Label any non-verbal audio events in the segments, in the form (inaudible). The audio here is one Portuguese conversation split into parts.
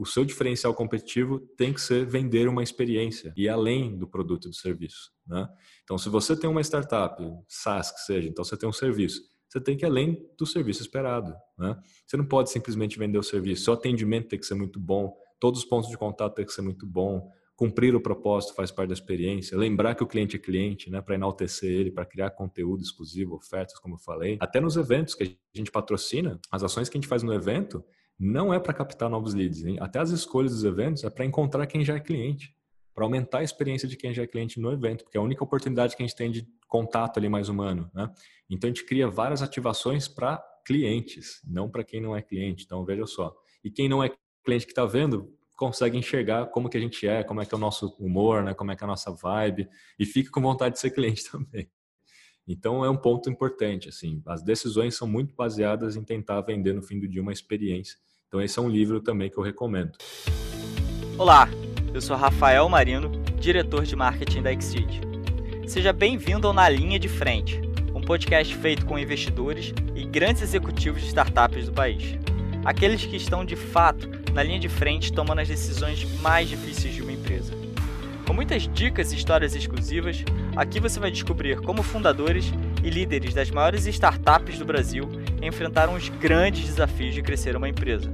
o seu diferencial competitivo tem que ser vender uma experiência e além do produto e do serviço. Né? Então, se você tem uma startup, SaaS que seja, então você tem um serviço, você tem que ir além do serviço esperado. Né? Você não pode simplesmente vender o serviço, seu atendimento tem que ser muito bom, todos os pontos de contato tem que ser muito bom, cumprir o propósito faz parte da experiência, lembrar que o cliente é cliente, né, para enaltecer ele, para criar conteúdo exclusivo, ofertas, como eu falei. Até nos eventos que a gente patrocina, as ações que a gente faz no evento não é para captar novos leads, hein? até as escolhas dos eventos é para encontrar quem já é cliente, para aumentar a experiência de quem já é cliente no evento, porque é a única oportunidade que a gente tem de contato ali mais humano, né? Então a gente cria várias ativações para clientes, não para quem não é cliente. Então veja só. E quem não é cliente que está vendo, consegue enxergar como que a gente é, como é que é o nosso humor, né? como é que é a nossa vibe e fica com vontade de ser cliente (laughs) também. Então é um ponto importante, assim, as decisões são muito baseadas em tentar vender no fim do dia uma experiência. Então esse é um livro também que eu recomendo. Olá, eu sou Rafael Marino, diretor de marketing da Exceed. Seja bem-vindo ao Na Linha de Frente, um podcast feito com investidores e grandes executivos de startups do país. Aqueles que estão de fato na linha de frente tomando as decisões mais difíceis de uma empresa. Com muitas dicas e histórias exclusivas, aqui você vai descobrir como fundadores e líderes das maiores startups do Brasil enfrentaram os grandes desafios de crescer uma empresa.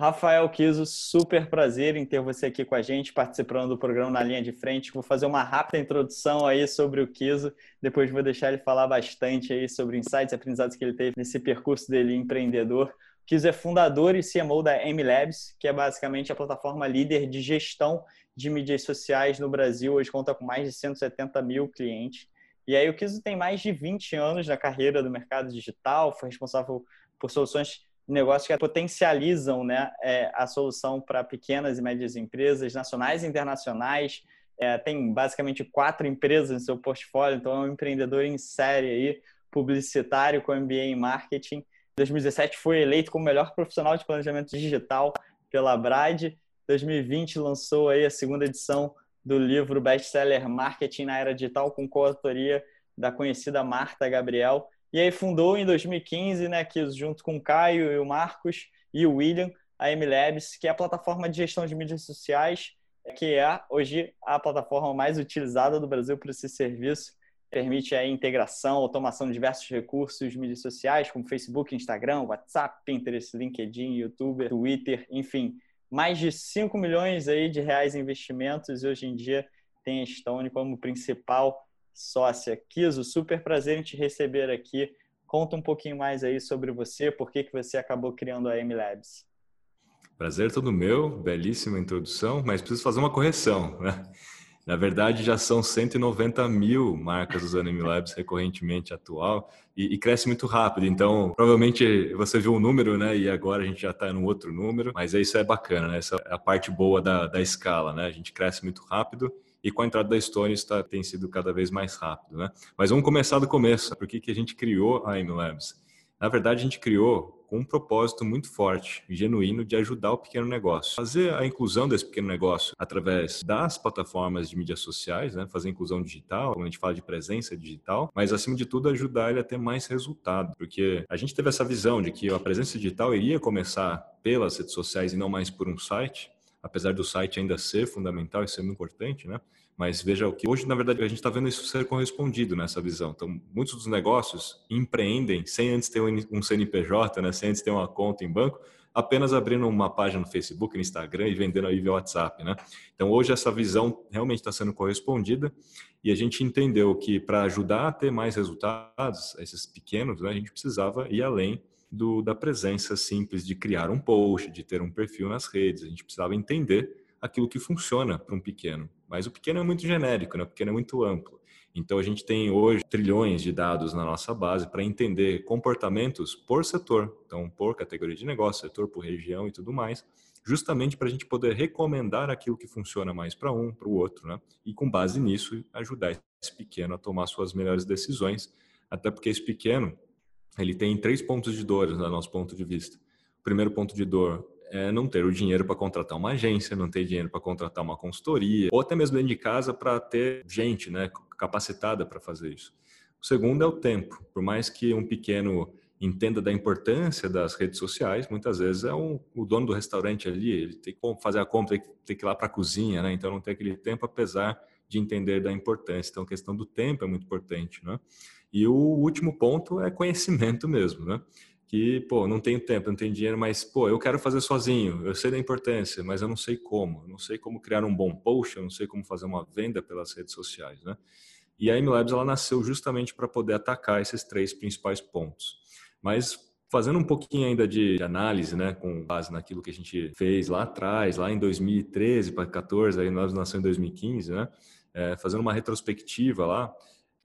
Rafael Kiso, super prazer em ter você aqui com a gente, participando do programa Na Linha de Frente. Vou fazer uma rápida introdução aí sobre o Kiso, depois vou deixar ele falar bastante aí sobre insights e aprendizados que ele teve nesse percurso dele empreendedor. Kiz é fundador e CMO da MLabs, que é basicamente a plataforma líder de gestão de mídias sociais no Brasil. Hoje conta com mais de 170 mil clientes. E aí o Kizo tem mais de 20 anos na carreira do mercado digital, foi responsável por soluções negócios que potencializam né, é, a solução para pequenas e médias empresas, nacionais e internacionais. É, tem basicamente quatro empresas no seu portfólio, então é um empreendedor em série aí, publicitário com MBA em marketing 2017 foi eleito como melhor profissional de planejamento digital pela Brad. 2020 lançou aí a segunda edição do livro best-seller Marketing na Era Digital com coautoria da conhecida Marta Gabriel. E aí fundou em 2015, né, que junto com o Caio e o Marcos e o William, a MLabs, que é a plataforma de gestão de mídias sociais, que é hoje a plataforma mais utilizada do Brasil para esse serviço. Permite a integração, automação de diversos recursos mídias sociais, como Facebook, Instagram, WhatsApp, Pinterest, LinkedIn, YouTube, Twitter, enfim, mais de 5 milhões aí de reais em investimentos e hoje em dia tem a Stone como principal sócia. Kiso, super prazer em te receber aqui. Conta um pouquinho mais aí sobre você, por que, que você acabou criando a M-Labs. Prazer todo meu, belíssima introdução, mas preciso fazer uma correção, né? Na verdade, já são 190 mil marcas usando MLabs recorrentemente atual e, e, cresce muito rápido. Então, provavelmente você viu um número, né? E agora a gente já está no outro número. Mas isso é bacana, né? Essa é a parte boa da, da escala, né? A gente cresce muito rápido e com a entrada da Stone está, tem sido cada vez mais rápido, né? Mas vamos começar do começo. Por que, que a gente criou a MLabs? Na verdade, a gente criou com um propósito muito forte, genuíno, de ajudar o pequeno negócio. Fazer a inclusão desse pequeno negócio através das plataformas de mídias sociais, né? fazer inclusão digital, quando a gente fala de presença digital, mas acima de tudo ajudar ele a ter mais resultado, porque a gente teve essa visão de que a presença digital iria começar pelas redes sociais e não mais por um site, apesar do site ainda ser fundamental e ser muito importante, né? Mas veja o que hoje, na verdade, a gente está vendo isso ser correspondido nessa visão. Então, muitos dos negócios empreendem sem antes ter um CNPJ, né? sem antes ter uma conta em banco, apenas abrindo uma página no Facebook, no Instagram e vendendo aí via WhatsApp, né? Então, hoje essa visão realmente está sendo correspondida e a gente entendeu que para ajudar a ter mais resultados, esses pequenos, né, a gente precisava ir além do, da presença simples de criar um post, de ter um perfil nas redes. A gente precisava entender aquilo que funciona para um pequeno. Mas o pequeno é muito genérico, né? o pequeno é muito amplo. Então a gente tem hoje trilhões de dados na nossa base para entender comportamentos por setor, então por categoria de negócio, setor por região e tudo mais, justamente para a gente poder recomendar aquilo que funciona mais para um, para o outro, né? E com base nisso ajudar esse pequeno a tomar suas melhores decisões, até porque esse pequeno ele tem três pontos de dor, no nosso ponto de vista. O primeiro ponto de dor é não ter o dinheiro para contratar uma agência, não ter dinheiro para contratar uma consultoria, ou até mesmo dentro de casa para ter gente né, capacitada para fazer isso. O segundo é o tempo. Por mais que um pequeno entenda da importância das redes sociais, muitas vezes é um, o dono do restaurante ali, ele tem que fazer a compra, tem que, tem que ir lá para a cozinha, né? Então não tem aquele tempo, apesar de entender da importância. Então a questão do tempo é muito importante, né? E o último ponto é conhecimento mesmo, né? Que, pô, não tenho tempo, não tenho dinheiro, mas, pô, eu quero fazer sozinho, eu sei da importância, mas eu não sei como. Eu não sei como criar um bom post, eu não sei como fazer uma venda pelas redes sociais, né? E a MLabs, ela nasceu justamente para poder atacar esses três principais pontos. Mas fazendo um pouquinho ainda de análise, né, com base naquilo que a gente fez lá atrás, lá em 2013 para 14, aí nós nascemos em 2015, né, é, fazendo uma retrospectiva lá,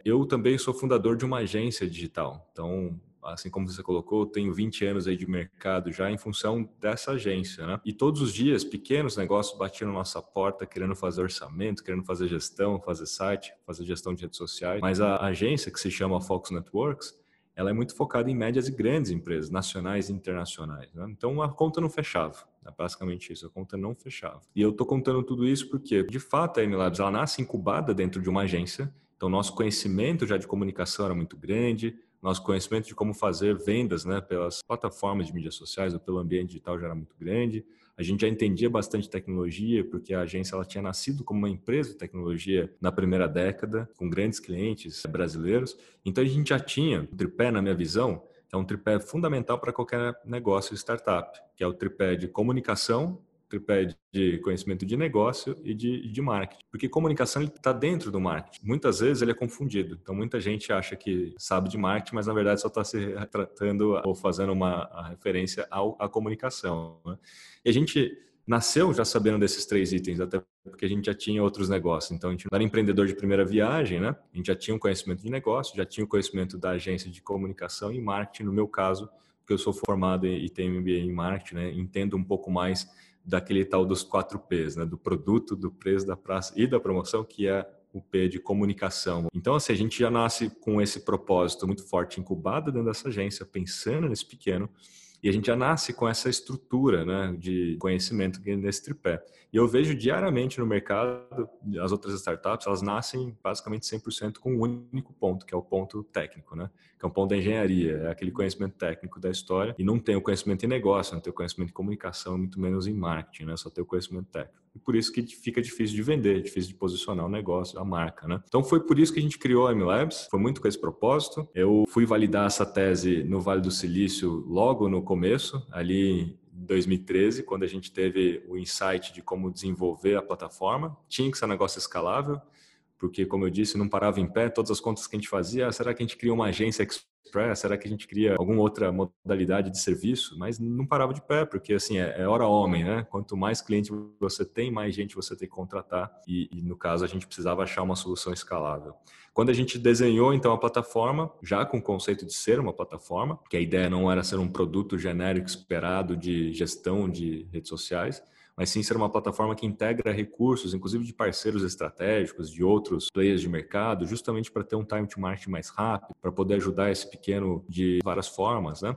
eu também sou fundador de uma agência digital. Então, assim como você colocou, tenho 20 anos aí de mercado já em função dessa agência, né? E todos os dias, pequenos negócios batiam na nossa porta querendo fazer orçamento, querendo fazer gestão, fazer site, fazer gestão de redes sociais. Mas a agência, que se chama Fox Networks, ela é muito focada em médias e grandes empresas, nacionais e internacionais. Né? Então a conta não fechava, é basicamente isso, a conta não fechava. E eu estou contando tudo isso porque, de fato, a MLabs ela nasce incubada dentro de uma agência, então nosso conhecimento já de comunicação era muito grande, nosso conhecimento de como fazer vendas né, pelas plataformas de mídias sociais ou pelo ambiente digital já era muito grande. A gente já entendia bastante tecnologia, porque a agência ela tinha nascido como uma empresa de tecnologia na primeira década, com grandes clientes brasileiros. Então a gente já tinha um tripé, na minha visão, é um tripé fundamental para qualquer negócio startup, que é o tripé de comunicação, tripé de conhecimento de negócio e de, de marketing. Porque comunicação está dentro do marketing. Muitas vezes ele é confundido. Então, muita gente acha que sabe de marketing, mas na verdade só está se tratando ou fazendo uma referência ao, à comunicação. Né? E a gente nasceu já sabendo desses três itens, até porque a gente já tinha outros negócios. Então, a gente não era empreendedor de primeira viagem, né? A gente já tinha um conhecimento de negócio, já tinha o um conhecimento da agência de comunicação e marketing, no meu caso, porque eu sou formado e tenho MBA em marketing, né? Entendo um pouco mais daquele tal dos quatro P's, né? Do produto, do preço, da praça e da promoção, que é o P de comunicação. Então, assim, a gente já nasce com esse propósito muito forte incubado dentro dessa agência, pensando nesse pequeno, e a gente já nasce com essa estrutura né, de conhecimento nesse tripé. E eu vejo diariamente no mercado, as outras startups, elas nascem basicamente 100% com um único ponto, que é o ponto técnico, né? Que é um ponto da engenharia, é aquele conhecimento técnico da história. E não tem o conhecimento em negócio, não tem o conhecimento em comunicação, muito menos em marketing, né? Só tem o conhecimento técnico. E por isso que fica difícil de vender, difícil de posicionar o negócio, a marca, né? Então foi por isso que a gente criou a MLabs, foi muito com esse propósito. Eu fui validar essa tese no Vale do Silício logo no começo, ali em 2013, quando a gente teve o insight de como desenvolver a plataforma. Tinha que ser um negócio escalável, porque, como eu disse, não parava em pé. Todas as contas que a gente fazia, ah, será que a gente cria uma agência Express? Será que a gente cria alguma outra modalidade de serviço? Mas não parava de pé, porque assim, é, é hora homem, né? Quanto mais cliente você tem, mais gente você tem que contratar. E, e, no caso, a gente precisava achar uma solução escalável. Quando a gente desenhou, então, a plataforma, já com o conceito de ser uma plataforma, que a ideia não era ser um produto genérico esperado de gestão de redes sociais, mas sim ser uma plataforma que integra recursos, inclusive de parceiros estratégicos, de outros players de mercado, justamente para ter um time to market mais rápido, para poder ajudar esse pequeno de várias formas, né?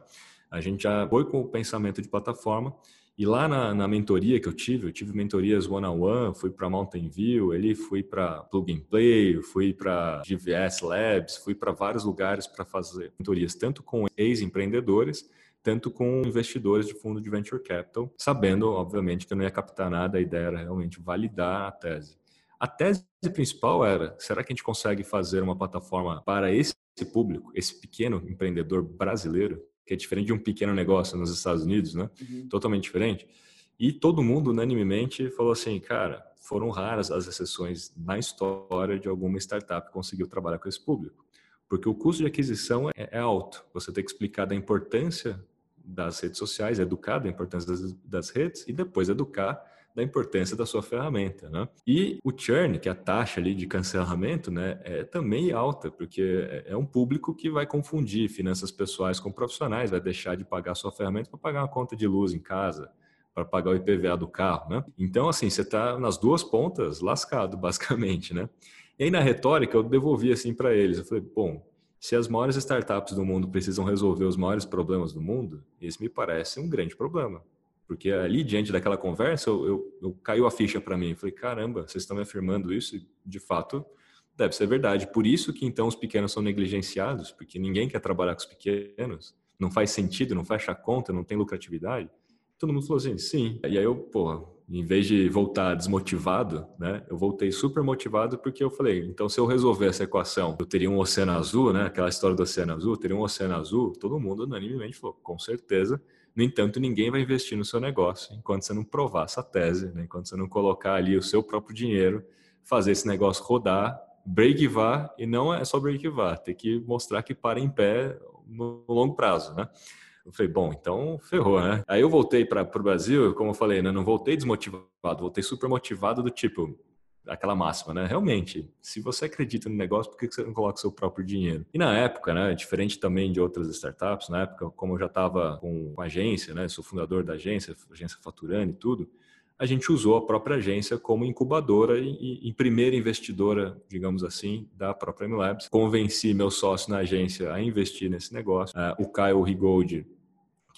A gente já foi com o pensamento de plataforma e lá na, na, mentoria que eu tive, eu tive mentorias one-on-one, fui para Mountain View, ele fui para Plug and Play, fui para GVS Labs, fui para vários lugares para fazer mentorias, tanto com ex-empreendedores, tanto com investidores de fundo de venture capital, sabendo, obviamente, que eu não ia captar nada, a ideia era realmente validar a tese. A tese principal era: será que a gente consegue fazer uma plataforma para esse público, esse pequeno empreendedor brasileiro, que é diferente de um pequeno negócio nos Estados Unidos, né? Uhum. Totalmente diferente. E todo mundo unanimemente falou assim, cara, foram raras as exceções na história de alguma startup que conseguiu trabalhar com esse público. Porque o custo de aquisição é, é alto. Você tem que explicar da importância das redes sociais, educar da importância das, das redes e depois educar da importância da sua ferramenta, né? E o churn, que é a taxa ali de cancelamento, né, é também alta, porque é, é um público que vai confundir finanças pessoais com profissionais, vai deixar de pagar sua ferramenta para pagar uma conta de luz em casa, para pagar o IPVA do carro, né? Então, assim, você está nas duas pontas lascado, (laughs) basicamente, né? E aí na retórica eu devolvi assim para eles, eu falei, bom, se as maiores startups do mundo precisam resolver os maiores problemas do mundo, esse me parece um grande problema. Porque ali, diante daquela conversa, eu, eu, eu caiu a ficha para mim. Falei, caramba, vocês estão me afirmando isso de fato, deve ser verdade. Por isso que, então, os pequenos são negligenciados, porque ninguém quer trabalhar com os pequenos. Não faz sentido, não fecha a conta, não tem lucratividade? Todo mundo falou assim, sim. E aí eu, pô, em vez de voltar desmotivado, né, eu voltei super motivado porque eu falei, então se eu resolver essa equação, eu teria um oceano azul, né, aquela história do oceano azul, teria um oceano azul, todo mundo unanimemente falou, com certeza. No entanto, ninguém vai investir no seu negócio enquanto você não provar essa tese, né, enquanto você não colocar ali o seu próprio dinheiro, fazer esse negócio rodar, break-var, e não é só break-var, tem que mostrar que para em pé no longo prazo, né? Eu falei, bom, então ferrou, né? Aí eu voltei para o Brasil, como eu falei, né? Não voltei desmotivado, voltei super motivado do tipo, aquela máxima, né? Realmente, se você acredita no negócio, por que você não coloca seu próprio dinheiro? E na época, né? Diferente também de outras startups, na época, como eu já estava com, com agência, né? Sou fundador da agência, agência faturando e tudo, a gente usou a própria agência como incubadora e, e, primeira investidora, digamos assim, da própria MLabs. Convenci meu sócio na agência a investir nesse negócio. Uh, o Caio Rigold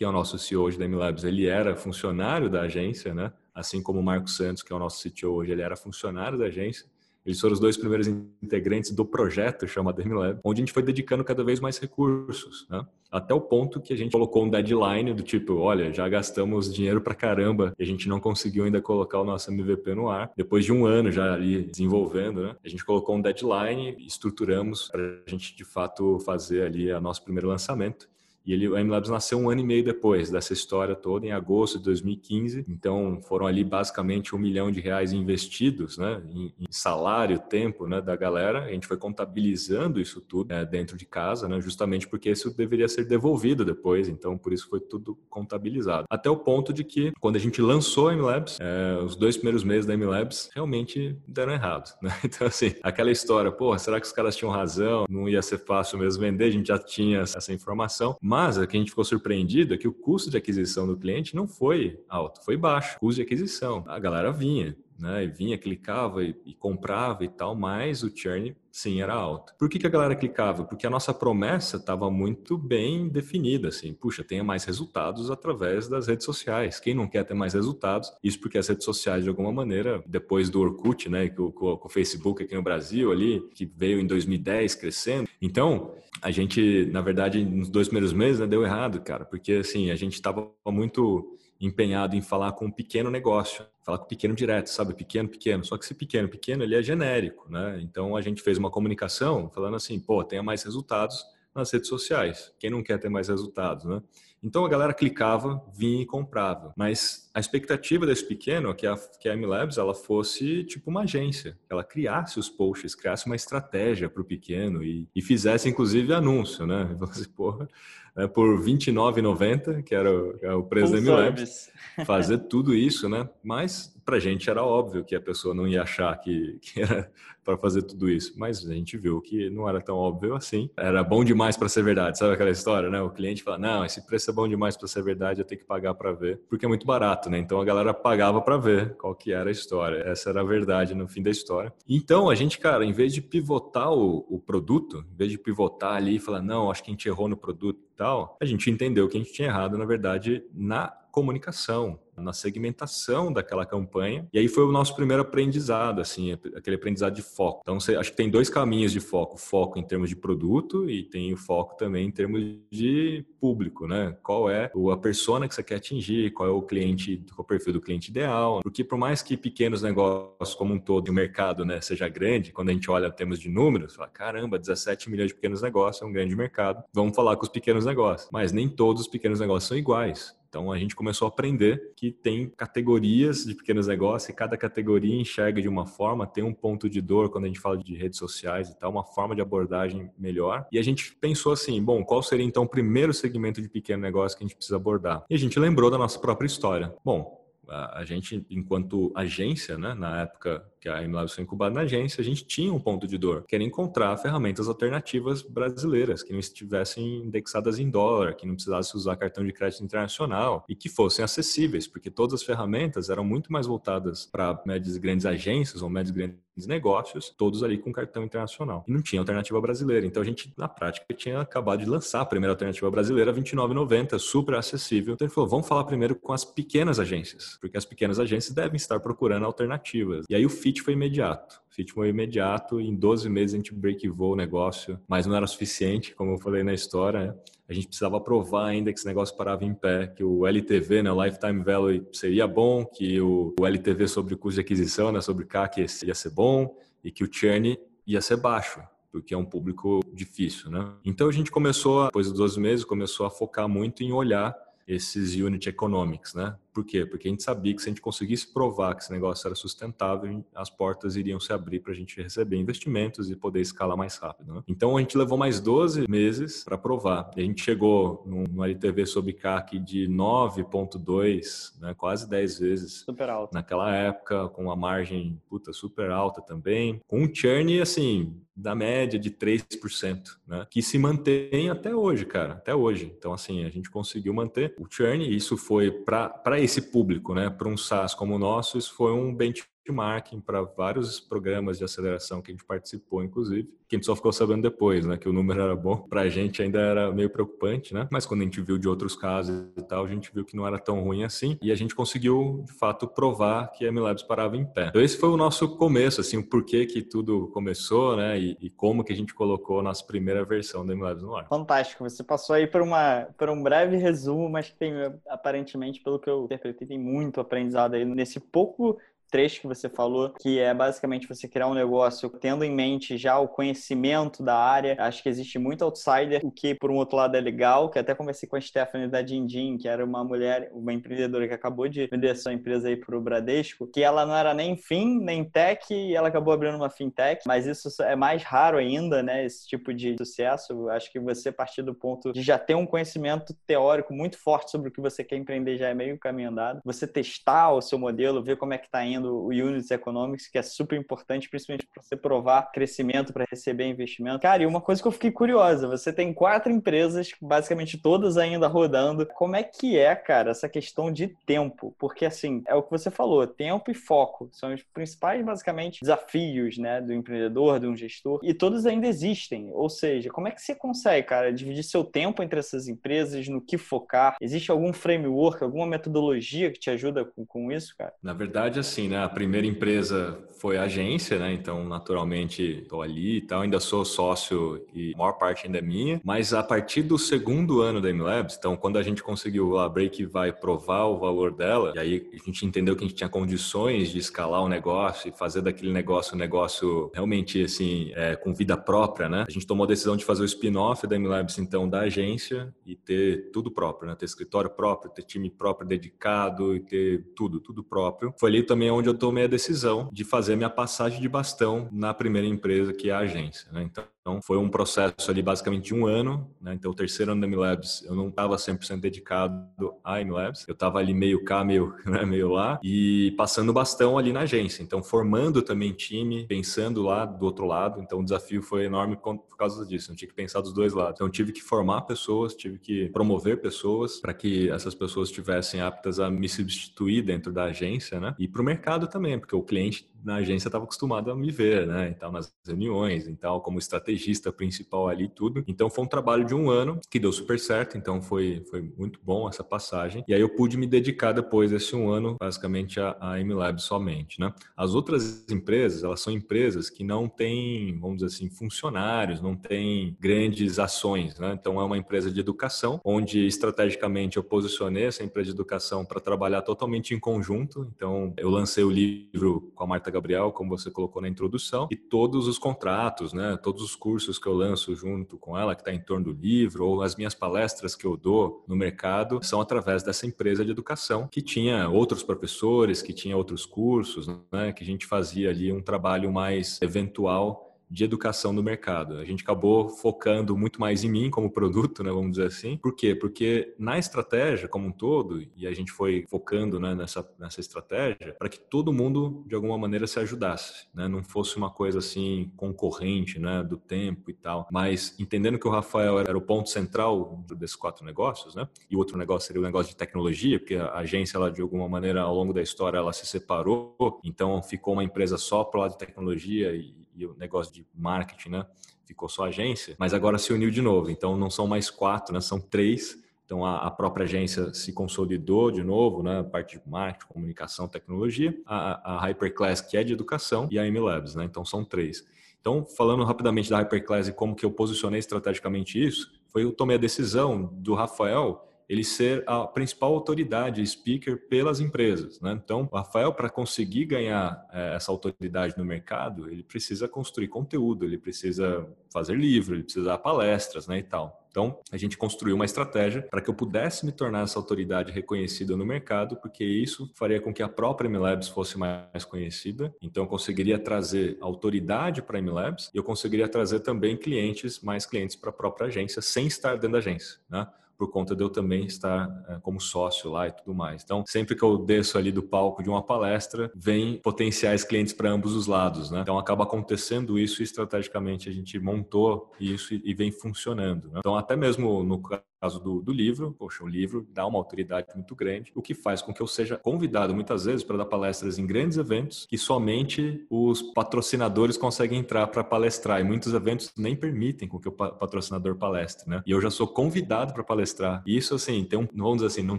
que é o nosso CEO hoje da MLabs, ele era funcionário da agência, né? Assim como o Marcos Santos, que é o nosso CTO hoje, ele era funcionário da agência. Eles foram os dois primeiros integrantes do projeto chamado MLab, onde a gente foi dedicando cada vez mais recursos, né? Até o ponto que a gente colocou um deadline do tipo, olha, já gastamos dinheiro pra caramba e a gente não conseguiu ainda colocar o nosso MVP no ar. Depois de um ano já ali desenvolvendo, né? A gente colocou um deadline, estruturamos para a gente de fato fazer ali o nosso primeiro lançamento. E ele, o MLabs nasceu um ano e meio depois dessa história toda, em agosto de 2015. Então, foram ali basicamente um milhão de reais investidos né, em, em salário, tempo né, da galera. A gente foi contabilizando isso tudo é, dentro de casa, né, justamente porque isso deveria ser devolvido depois. Então, por isso foi tudo contabilizado. Até o ponto de que, quando a gente lançou a MLabs, é, os dois primeiros meses da MLabs realmente deram errado. (laughs) Né? Então, assim, aquela história, pô, será que os caras tinham razão? Não ia ser fácil mesmo vender? A gente já tinha essa informação. Mas o que a gente ficou surpreendido é que o custo de aquisição do cliente não foi alto, foi baixo. O custo de aquisição. A galera vinha, né? E vinha, clicava e, e, comprava e tal, mas o churn sim era alto. Por que, que a galera clicava? Porque a nossa promessa estava muito bem definida, assim, puxa, tenha mais resultados através das redes sociais. Quem não quer ter mais resultados? Isso porque as redes sociais, de alguma maneira, depois do Orkut, né, com, com, com o Facebook aqui no Brasil ali, que veio em 2010 crescendo. Então, a gente, na verdade, nos dois primeiros meses, né, deu errado, cara, porque assim, a gente estava muito empenhado em falar com um pequeno negócio, falar com pequeno direto, sabe? Pequeno, pequeno. Só que esse pequeno, pequeno, ele é genérico, né? Então a gente fez uma comunicação falando assim, pô, tenha mais resultados nas redes sociais. Quem não quer ter mais resultados, né? Então a galera clicava, vinha e comprava. Mas a expectativa desse pequeno é que a, que a MLabs ela fosse tipo uma agência, ela criasse os posts, criasse uma estratégia para o pequeno e, e, fizesse inclusive anúncio, né? (laughs) Então, assim, porra, né, por R$29,90, que era o, é o preço da MLabs, (laughs) fazer tudo isso, né? Mas para a gente era óbvio que a pessoa não ia achar que, que era (laughs) para fazer tudo isso, mas a gente viu que não era tão óbvio assim. Era bom demais para ser verdade, sabe aquela história, né? O cliente fala: "Não, esse preço é bom demais para ser verdade, eu tenho que pagar para ver", porque é muito barato, né? Então a galera pagava para ver qual que era a história. Essa era a verdade no fim da história. Então a gente, cara, em vez de pivotar o, o produto, em vez de pivotar ali e falar: "Não, acho que a gente errou no produto", tal, a gente entendeu que a gente tinha errado, na verdade, na comunicação, na segmentação daquela campanha. E aí foi o nosso primeiro aprendizado, assim, aquele aprendizado de foco. Então, você, acho que tem dois caminhos de foco: foco em termos de produto e tem o foco também em termos de público, né? Qual é a persona que você quer atingir, qual é o cliente, qual é o perfil do cliente ideal. Porque por mais que pequenos negócios como um todo, o mercado, né, seja grande, quando a gente olha termos de números, fala, caramba, 17 milhões de pequenos negócios é um grande mercado. Vamos falar com os pequenos negócios. Mas nem todos os pequenos negócios são iguais. Então a gente começou a aprender que tem categorias de pequenos negócios e cada categoria enxerga de uma forma, tem um ponto de dor quando a gente fala de redes sociais e tal, uma forma de abordagem melhor. E a gente pensou assim, bom, qual seria então o primeiro segmento de pequeno negócio que a gente precisa abordar? E a gente lembrou da nossa própria história. Bom, a gente, enquanto agência, né, na época que a MLabs foi incubada na agência, a gente tinha um ponto de dor, que era encontrar ferramentas alternativas brasileiras, que não estivessem indexadas em dólar, que não precisasse usar cartão de crédito internacional e que fossem acessíveis, porque todas as ferramentas eram muito mais voltadas para médias e grandes agências ou médios e grandes negócios, todos ali com cartão internacional. E não tinha alternativa brasileira. Então a gente, na prática, tinha acabado de lançar a primeira alternativa brasileira, R$29,90, super acessível. Então ele falou: vamos falar primeiro com as pequenas agências, porque as pequenas agências devem estar procurando alternativas. E aí o fit foi imediato. Fit foi imediato, em 12 meses a gente breakivou o negócio, mas não era suficiente, como eu falei na história, né? a gente precisava provar ainda que esse negócio parava em pé, que o LTV, né, o Lifetime Value, seria bom, que o, o LTV sobre custo de aquisição, né, sobre CAC ia ser bom e que o churn ia ser baixo porque é um público difícil, né? Então a gente começou, depois dos 12 meses, começou a focar muito em olhar esses unit economics, né? Por quê? Porque a gente sabia que se a gente conseguisse provar que esse negócio era sustentável, as portas iriam se abrir para a gente receber investimentos e poder escalar mais rápido. Né? Então a gente levou mais 12 meses para provar. E a gente chegou no LTV sobre CAC de 9,2, né? quase 10 vezes. Super alto. Naquela época, com uma margem puta, super alta também. Com um churn, assim, da média de 3%, né? Que se mantém até hoje, cara, até hoje. Então, assim, a gente conseguiu manter o churn e isso foi para esse público, né? Para um SaaS como o nosso, isso foi um benchmark benchmarking para vários programas de aceleração que a gente participou, inclusive, que a gente só ficou sabendo depois, né? Que o número era bom. Para a gente ainda era meio preocupante, né? Mas quando a gente viu de outros casos e tal, a gente viu que não era tão ruim assim. E a gente conseguiu, de fato, provar que a MLabs parava em pé. Então esse foi o nosso começo, assim, o porquê que tudo começou, né? E, e como que a gente colocou a nossa primeira versão da MLabs no ar. Fantástico. Você passou aí por, uma, por um breve resumo, mas que tem, aparentemente, pelo que eu interpretei, tem muito aprendizado aí nesse pouco trecho que você falou, que é basicamente você criar um negócio tendo em mente já o conhecimento da área. Acho que existe muito outsider, o que por um outro lado é legal, que até conversei com a Stephanie da Dindin, que era uma mulher, uma empreendedora que acabou de vender sua empresa aí para o Bradesco, que ela não era nem fim, nem tech, e ela acabou abrindo uma fintech, mas isso é mais raro ainda, né, esse tipo de sucesso. Acho que você partir do ponto de já ter um conhecimento teórico muito forte sobre o que você quer empreender já é meio caminho andado. Você testar o seu modelo, ver como é que está indo o Units Economics, que é super importante, principalmente para você provar crescimento, para receber investimento. Cara, e uma coisa que eu fiquei curiosa, você tem quatro empresas, basicamente todas ainda rodando. Como é que é, cara, essa questão de tempo? Porque, assim, é o que você falou, tempo e foco são os principais, basicamente, desafios, né, do empreendedor, de um gestor, e todos ainda existem. Ou seja, como é que você consegue, cara, dividir seu tempo entre essas empresas, no que focar? Existe algum framework, alguma metodologia que te ajuda com, com isso, cara? Na verdade, assim, né, a primeira empresa foi agência, né? Então, naturalmente, estou ali e tal. Ainda sou sócio e a maior parte ainda é minha. Mas a partir do segundo ano da MLabs, então, quando a gente conseguiu a Break vai provar o valor dela, e aí a gente entendeu que a gente tinha condições de escalar o negócio e fazer daquele negócio um negócio realmente, assim, é, com vida própria, né? A gente tomou a decisão de fazer o spin-off da MLabs, então, da agência e ter tudo próprio, né? Ter escritório próprio, ter time próprio dedicado e ter tudo, tudo próprio. Foi ali também onde eu tomei a decisão de fazer minha passagem de bastão na primeira empresa, que é a agência. Né? Então, então, foi um processo ali basicamente de um ano, né? Então, o terceiro ano da MLabs, eu não estava 100% dedicado à MLabs, eu estava ali meio cá, meio, (laughs) né, meio lá, e passando bastão ali na agência. Então, formando também time, pensando lá do outro lado. Então, o desafio foi enorme por causa disso. Eu tinha que pensar dos dois lados. Então, tive que formar pessoas, tive que promover pessoas para que essas pessoas estivessem aptas a me substituir dentro da agência, né? E para o mercado também, porque o cliente na agência estava acostumado a me ver, né? Então, nas reuniões, então, como estrategista principal ali tudo. Então, foi um trabalho de um ano que deu super certo. Então, foi, foi muito bom essa passagem. E aí, eu pude me dedicar depois desse um ano, basicamente, a, a MLab somente, né? As outras empresas, elas são empresas que não têm, vamos dizer assim, funcionários, não têm grandes ações, né? Então, é uma empresa de educação, onde estrategicamente eu posicionei essa empresa de educação para trabalhar totalmente em conjunto. Então, eu lancei o livro com a Marta Gabriel, como você colocou na introdução, e todos os contratos, né, todos os cursos que eu lanço junto com ela, que está em torno do livro, ou as minhas palestras que eu dou no mercado, são através dessa empresa de educação, que tinha outros professores, que tinha outros cursos, né, que a gente fazia ali um trabalho mais eventual de educação no mercado. A gente acabou focando muito mais em mim como produto, né, vamos dizer assim. Por quê? Porque na estratégia como um todo, e a gente foi focando né, nessa, nessa estratégia, para que todo mundo, de alguma maneira, se ajudasse, né? não fosse uma coisa assim concorrente né, do tempo e tal, mas entendendo que o Rafael era o ponto central desses quatro negócios, né? e o outro negócio seria o negócio de tecnologia, porque a agência, ela, de alguma maneira, ao longo da história, ela se separou, então ficou uma empresa só para o lado de tecnologia e e o negócio de marketing, né? Ficou só agência, mas agora se uniu de novo. Então não são mais quatro, né? São três Então a, a própria agência se consolidou de novo, né? Parte de marketing, comunicação, tecnologia, a, a Hyperclass que é de educação e a M Labs, né? Então são três. Então, falando rapidamente da Hyperclass e como que eu posicionei estrategicamente isso, foi eu tomei a decisão do Rafael ele ser a principal autoridade, speaker pelas empresas. Né? Então, o Rafael, para conseguir ganhar é, essa autoridade no mercado, ele precisa construir conteúdo, ele precisa fazer livro, ele precisa dar palestras né, e tal. Então, a gente construiu uma estratégia para que eu pudesse me tornar essa autoridade reconhecida no mercado, porque isso faria com que a própria MLabs fosse mais conhecida. Então, eu conseguiria trazer autoridade para a MLabs e eu conseguiria trazer também clientes, mais clientes para a própria agência, sem estar dentro da agência. Né? Por conta de eu também estar é, como sócio lá e tudo mais. Então, sempre que eu desço ali do palco de uma palestra, vem potenciais clientes para ambos os lados, né? Então, acaba acontecendo isso e estrategicamente a gente montou isso e vem funcionando. Né? Então, até mesmo no caso do, do, livro, poxa, o livro dá uma autoridade muito grande, o que faz com que eu seja convidado muitas vezes para dar palestras em grandes eventos que somente os patrocinadores conseguem entrar para palestrar e muitos eventos nem permitem com que o patrocinador palestre, né? E eu já sou convidado para palestrar. E isso assim, tem um, vamos dizer assim, não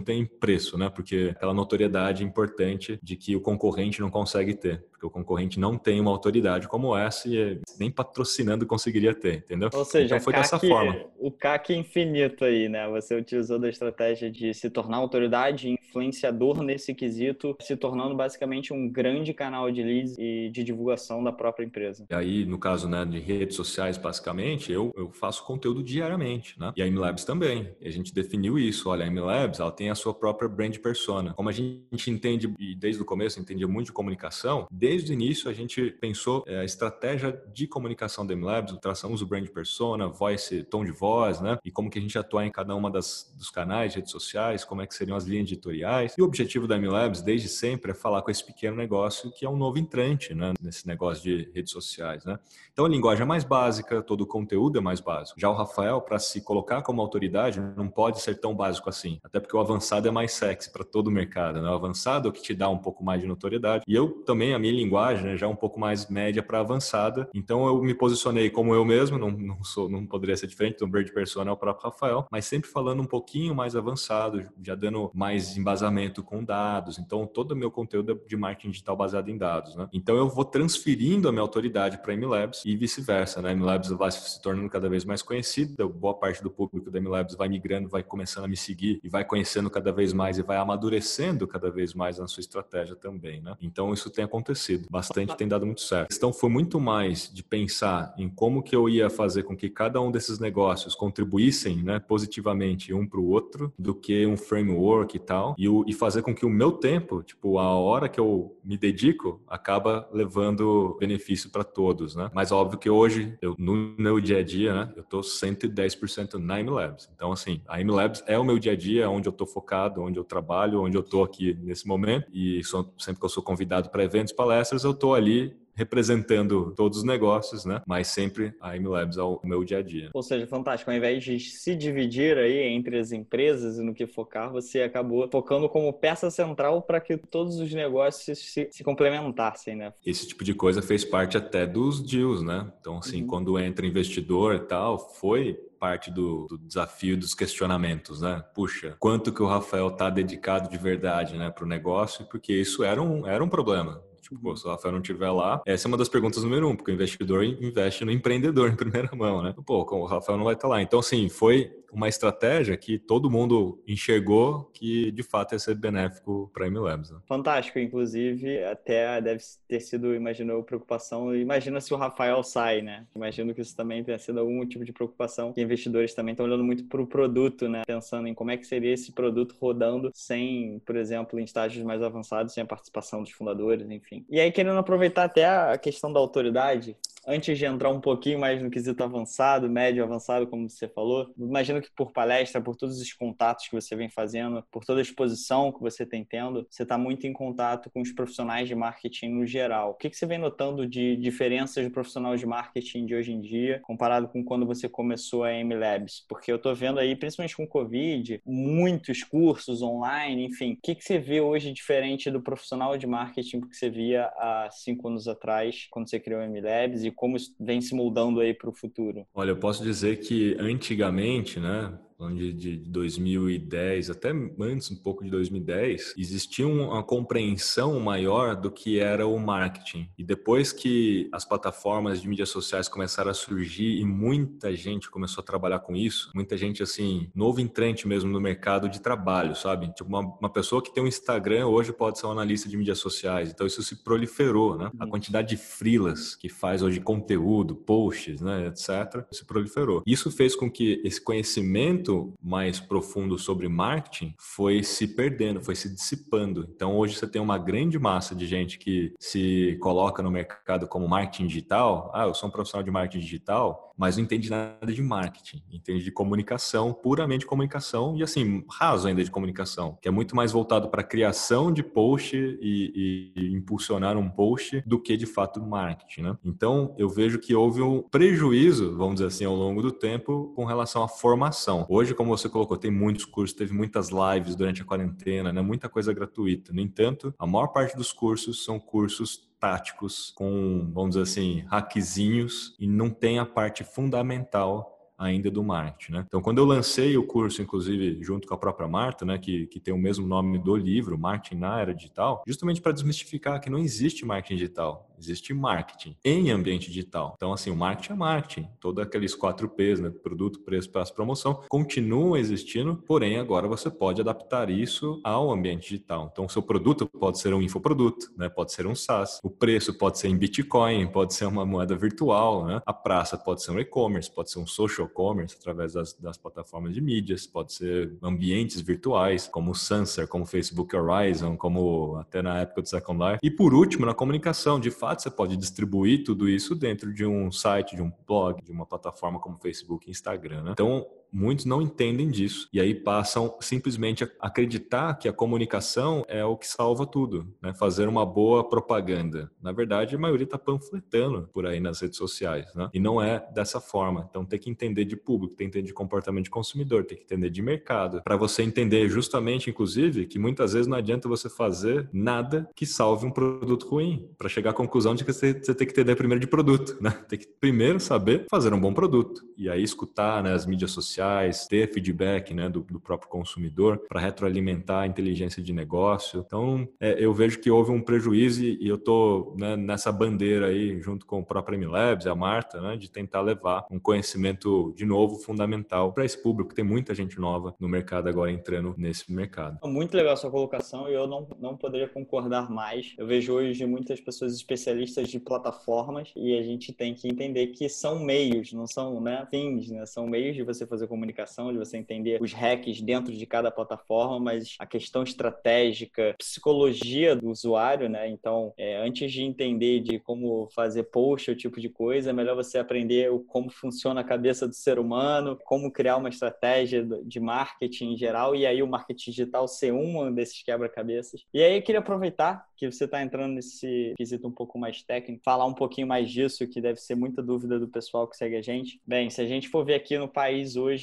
tem preço, né? Porque aquela notoriedade importante de que o concorrente não consegue ter porque o concorrente não tem uma autoridade como essa e nem patrocinando conseguiria ter, entendeu? Ou seja, então foi CAC, dessa forma. O CAC infinito aí, né? Você utilizou da estratégia de se tornar autoridade, influenciador nesse quesito, se tornando basicamente um grande canal de leads e de divulgação da própria empresa. E aí, no caso né, de redes sociais, basicamente, eu, eu faço conteúdo diariamente, né? E a MLabs também. E a gente definiu isso. Olha, a MLabs, ela tem a sua própria brand persona. Como a gente entende, e desde o começo entendia muito de comunicação, desde desde o início a gente pensou é, a estratégia de comunicação da MLabs, traçamos o brand persona, voice, tom de voz, né? E como que a gente atua em cada uma das, dos canais, redes sociais, como é que seriam as linhas editoriais. E o objetivo da MLabs desde sempre é falar com esse pequeno negócio que é um novo entrante, né? Nesse negócio de redes sociais, né? Então a linguagem é mais básica, todo o conteúdo é mais básico. Já o Rafael, para se colocar como autoridade, não pode ser tão básico assim. Até porque o avançado é mais sexy para todo o mercado, né? O avançado é o que te dá um pouco mais de notoriedade. E eu também, a minha linguagem, né, já um pouco mais média para avançada. Então eu me posicionei como eu mesmo, não, não, sou, não poderia ser diferente do Bird Persona é o próprio Rafael, mas sempre falando um pouquinho mais avançado, já dando mais embasamento com dados. Então todo o meu conteúdo é de marketing digital baseado em dados, né? Então eu vou transferindo a minha autoridade para a MLabs e vice-versa, né? A MLabs vai se tornando cada vez mais conhecida, boa parte do público da MLabs vai migrando, vai começando a me seguir e vai conhecendo cada vez mais e vai amadurecendo cada vez mais na sua estratégia também, né? Então isso tem acontecido acontecido bastante, tem dado muito certo. A questão foi muito mais de pensar em como que eu ia fazer com que cada um desses negócios contribuíssem né, positivamente um para o outro, do que um framework e tal, e, o, e fazer com que o meu tempo, tipo, a hora que eu me dedico, acaba levando benefício para todos, né? Mas óbvio que hoje, eu, no meu dia a dia, né, eu tô 110% na MLabs. Então, assim, a MLabs é o meu dia a dia, onde eu tô focado, onde eu trabalho, onde eu tô aqui nesse momento, e sou, sempre que eu sou convidado para eventos, palestras, palestras, eu estou ali representando todos os negócios, né? Mas sempre a MLabs é o meu dia a dia. Ou seja, fantástico. Ao invés de se dividir aí entre as empresas e no que focar, você acabou focando como peça central para que todos os negócios se, se, complementassem, né? Esse tipo de coisa fez parte até dos deals, né? Então, assim, uhum. quando entra investidor e tal, foi parte do, do, desafio dos questionamentos, né? Puxa, quanto que o Rafael tá dedicado de verdade, né, para o negócio? Porque isso era um, era um problema Tipo, pô, se o Rafael não estiver lá, essa é uma das perguntas número um, porque o investidor investe no empreendedor em primeira (laughs) mão, né? Pô, o Rafael não vai estar lá. Então, assim, foi uma estratégia que todo mundo enxergou que de fato ia ser benéfico para a MLabs. Né? Fantástico, inclusive até deve ter sido, imagino, preocupação. Imagina se o Rafael sai, né? Imagino que isso também tenha sido algum tipo de preocupação. E investidores também estão olhando muito para o produto, né? Pensando em como é que seria esse produto rodando sem, por exemplo, em estágios mais avançados, sem a participação dos fundadores, enfim. E aí, querendo aproveitar até a questão da autoridade, antes de entrar um pouquinho mais no quesito avançado, médio avançado, como você falou, imagino que por palestra, por todos os contatos que você vem fazendo, por toda a exposição que você tem tendo, você está muito em contato com os profissionais de marketing no geral. O que, que você vem notando de diferenças do profissional de marketing de hoje em dia, comparado com quando você começou a M-Labs? Porque eu estou vendo aí, principalmente com o Covid, muitos cursos online, enfim. O que, que você vê hoje diferente do profissional de marketing que você via há cinco anos atrás, quando você criou a M-Labs, e como vem se moldando aí para o futuro? Olha, eu posso dizer que antigamente, né, de, de 2010, até antes um pouco de 2010, existia uma compreensão maior do que era o marketing. E depois que as plataformas de mídias sociais começaram a surgir e muita gente começou a trabalhar com isso, muita gente assim, novo entrante mesmo no mercado de trabalho, sabe? Tipo, uma, uma pessoa que tem um Instagram hoje pode ser um analista de mídias sociais. Então isso se proliferou, né? A uhum. quantidade de frilas que faz hoje conteúdo, posts, né, etc, se proliferou. Isso fez com que esse conhecimento mais profundo sobre marketing foi se perdendo, foi se dissipando. Então hoje você tem uma grande massa de gente que se coloca no mercado como marketing digital. Ah, eu sou um profissional de marketing digital, mas não entende nada de marketing, entende de comunicação, puramente comunicação e assim, raso ainda de comunicação, que é muito mais voltado para a criação de post e, e, impulsionar um post do que de fato marketing, né? Então eu vejo que houve um prejuízo, vamos dizer assim, ao longo do tempo com relação à formação. Hoje, como você colocou, tem muitos cursos, teve muitas lives durante a quarentena, né? Muita coisa gratuita. No entanto, a maior parte dos cursos são cursos táticos com, vamos dizer assim, hackzinhos e não tem a parte fundamental ainda do marketing, né? Então, quando eu lancei o curso, inclusive, junto com a própria Marta, né, que, que tem o mesmo nome do livro, Marketing na Era Digital, justamente para desmistificar que não existe marketing digital, existe marketing em ambiente digital. Então, assim, o marketing é marketing, todos aqueles quatro P's, né, produto, preço, prazo, promoção, continuam existindo, porém, agora você pode adaptar isso ao ambiente digital. Então, o seu produto pode ser um infoproduto, né, pode ser um SaaS, o preço pode ser em Bitcoin, pode ser uma moeda virtual, né, a praça pode ser um e-commerce, pode ser um social commerce através das, das, plataformas de mídias, pode ser ambientes virtuais, como o Sanser, como o Facebook Horizon, como até na época do Second Life. E por último, na comunicação, de fato, você pode distribuir tudo isso dentro de um site, de um blog, de uma plataforma como Facebook e Instagram. Né? Então, muitos não entendem disso e aí passam simplesmente a acreditar que a comunicação é o que salva tudo, né? Fazer uma boa propaganda. Na verdade, a maioria está panfletando por aí nas redes sociais, né? E não é dessa forma. Então tem que entender de público, tem que entender de comportamento de consumidor, tem que entender de mercado, para você entender justamente, inclusive, que muitas vezes não adianta você fazer nada que salve um produto ruim, para chegar à conclusão de que você, você tem que entender primeiro de produto, né? Tem que primeiro saber fazer um bom produto e aí escutar né, as mídias sociais sociais, ter feedback né, do, do próprio consumidor para retroalimentar a inteligência de negócio. Então, é, eu vejo que houve um prejuízo e eu estou né, nessa bandeira aí, junto com o próprio MLabs a Marta, né, de tentar levar um conhecimento, de novo, fundamental para esse público. Tem muita gente nova no mercado agora entrando nesse mercado. Muito legal a sua colocação e eu não, não poderia concordar mais. Eu vejo hoje muitas pessoas especialistas de plataformas e a gente tem que entender que são meios, não são né, fins, né? são meios de você fazer comunicação, de você entender os hacks dentro de cada plataforma, mas a questão estratégica, psicologia do usuário, né? Então, é, antes de entender de como fazer post ou tipo de coisa, é melhor você aprender o, como funciona a cabeça do ser humano, como criar uma estratégia de marketing em geral, e aí o marketing digital ser um desses quebra-cabeças. E aí eu queria aproveitar que você está entrando nesse quesito um pouco mais técnico, falar um pouquinho mais disso, que deve ser muita dúvida do pessoal que segue a gente. Bem, se a gente for ver aqui no país hoje,